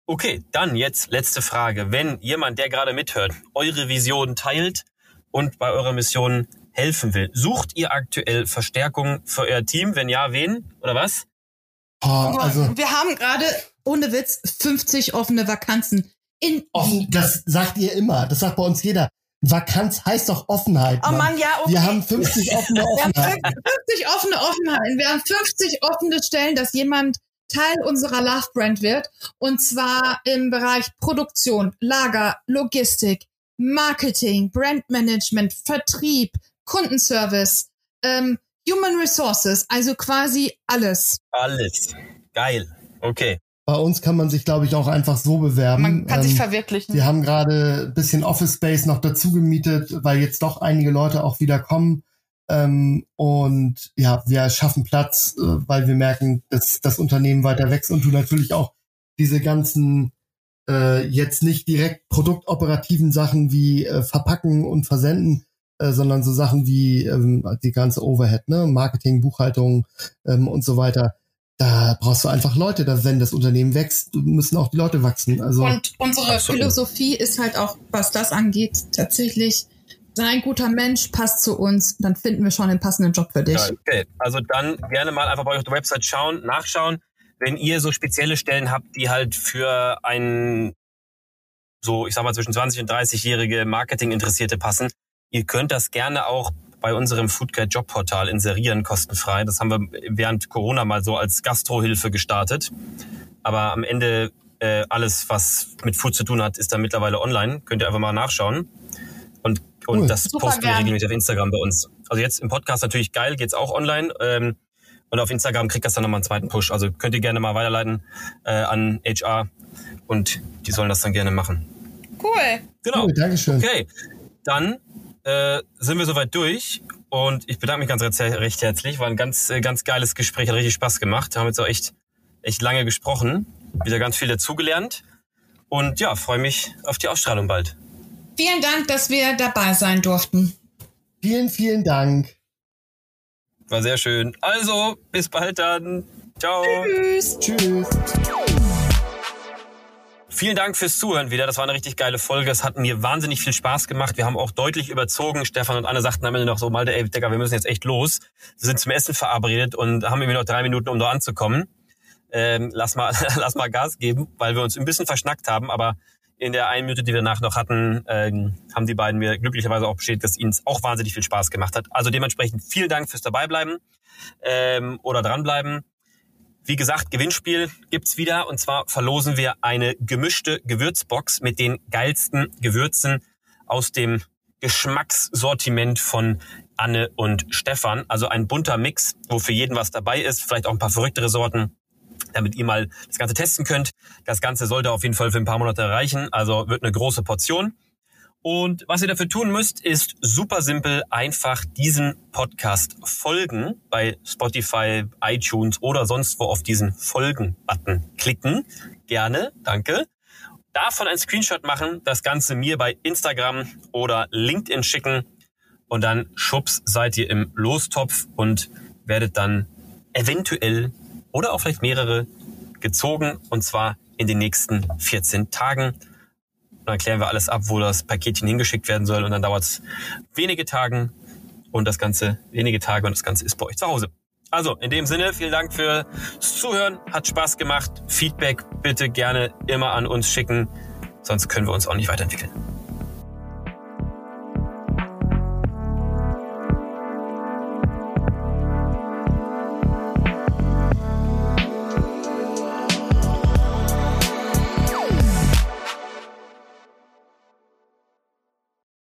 Okay, dann jetzt letzte Frage. Wenn jemand, der gerade mithört, eure Vision teilt, und bei eurer Mission helfen will. Sucht ihr aktuell Verstärkung für euer Team? Wenn ja, wen oder was? Oh, also wir haben gerade ohne Witz 50 offene Vakanzen. In Offen, das sagt ihr immer. Das sagt bei uns jeder. Vakanz heißt doch Offenheit. Oh Mann, ja, okay. Wir haben 50 offene Offenheiten. Wir haben 50 offene Offenheiten. Wir haben 50 offene Stellen, dass jemand Teil unserer Love Brand wird. Und zwar im Bereich Produktion, Lager, Logistik, Marketing, Brandmanagement, Vertrieb, Kundenservice, ähm, Human Resources, also quasi alles. Alles. Geil. Okay. Bei uns kann man sich, glaube ich, auch einfach so bewerben. Man kann ähm, sich verwirklichen. Wir haben gerade ein bisschen Office Space noch dazu gemietet, weil jetzt doch einige Leute auch wieder kommen. Ähm, und ja, wir schaffen Platz, äh, weil wir merken, dass das Unternehmen weiter wächst und du natürlich auch diese ganzen äh, jetzt nicht direkt produktoperativen Sachen wie äh, Verpacken und Versenden, äh, sondern so Sachen wie ähm, die ganze Overhead, ne? Marketing, Buchhaltung ähm, und so weiter. Da brauchst du einfach Leute, da wenn das Unternehmen wächst, müssen auch die Leute wachsen. Also und unsere absolut. Philosophie ist halt auch, was das angeht, tatsächlich sei ein guter Mensch, passt zu uns, dann finden wir schon den passenden Job für dich. Okay, also dann gerne mal einfach bei euch auf der Website schauen, nachschauen. Wenn ihr so spezielle Stellen habt, die halt für ein so, ich sag mal, zwischen 20 und 30-jährige Marketing-Interessierte passen, ihr könnt das gerne auch bei unserem Foodguide Jobportal inserieren, kostenfrei. Das haben wir während Corona mal so als Gastrohilfe gestartet. Aber am Ende äh, alles, was mit Food zu tun hat, ist dann mittlerweile online. Könnt ihr einfach mal nachschauen. Und, und cool. das Super posten wir regelmäßig auf Instagram bei uns. Also jetzt im Podcast natürlich geil, geht's auch online. Ähm, und auf Instagram kriegt das dann nochmal einen zweiten Push. Also könnt ihr gerne mal weiterleiten äh, an HR und die sollen das dann gerne machen. Cool. Genau. Cool, Dankeschön. Okay, dann äh, sind wir soweit durch und ich bedanke mich ganz recht herzlich. War ein ganz, äh, ganz geiles Gespräch, hat richtig Spaß gemacht. Wir haben jetzt auch echt, echt lange gesprochen, wieder ganz viel dazugelernt und ja, freue mich auf die Ausstrahlung bald. Vielen Dank, dass wir dabei sein durften. Vielen, vielen Dank. War sehr schön. Also, bis bald dann. Ciao. Tschüss. Tschüss. Vielen Dank fürs Zuhören wieder. Das war eine richtig geile Folge. Es hat mir wahnsinnig viel Spaß gemacht. Wir haben auch deutlich überzogen. Stefan und Anne sagten am Ende noch so, Malte, ey, Digga, wir müssen jetzt echt los. Wir sind zum Essen verabredet und haben irgendwie noch drei Minuten, um da anzukommen. Ähm, lass mal, lass mal Gas geben, weil wir uns ein bisschen verschnackt haben. Aber in der einen Minute, die wir danach noch hatten, ähm, haben die beiden mir glücklicherweise auch bestätigt, dass ihnen es auch wahnsinnig viel Spaß gemacht hat. Also dementsprechend vielen Dank fürs Dabeibleiben ähm, oder dranbleiben. Wie gesagt, Gewinnspiel gibt's wieder und zwar verlosen wir eine gemischte Gewürzbox mit den geilsten Gewürzen aus dem Geschmackssortiment von Anne und Stefan. Also ein bunter Mix, wo für jeden was dabei ist, vielleicht auch ein paar verrücktere Sorten, damit ihr mal das Ganze testen könnt. Das Ganze sollte auf jeden Fall für ein paar Monate reichen, also wird eine große Portion. Und was ihr dafür tun müsst, ist super simpel, einfach diesen Podcast folgen bei Spotify, iTunes oder sonst wo auf diesen Folgen-Button klicken. Gerne, danke. Davon ein Screenshot machen, das Ganze mir bei Instagram oder LinkedIn schicken und dann schubs seid ihr im Lostopf und werdet dann eventuell oder auch vielleicht mehrere gezogen und zwar in den nächsten 14 Tagen. Dann klären wir alles ab, wo das Paketchen hingeschickt werden soll. Und dann dauert es wenige Tage und das Ganze, wenige Tage und das Ganze ist bei euch zu Hause. Also, in dem Sinne, vielen Dank fürs Zuhören. Hat Spaß gemacht. Feedback bitte gerne immer an uns schicken. Sonst können wir uns auch nicht weiterentwickeln.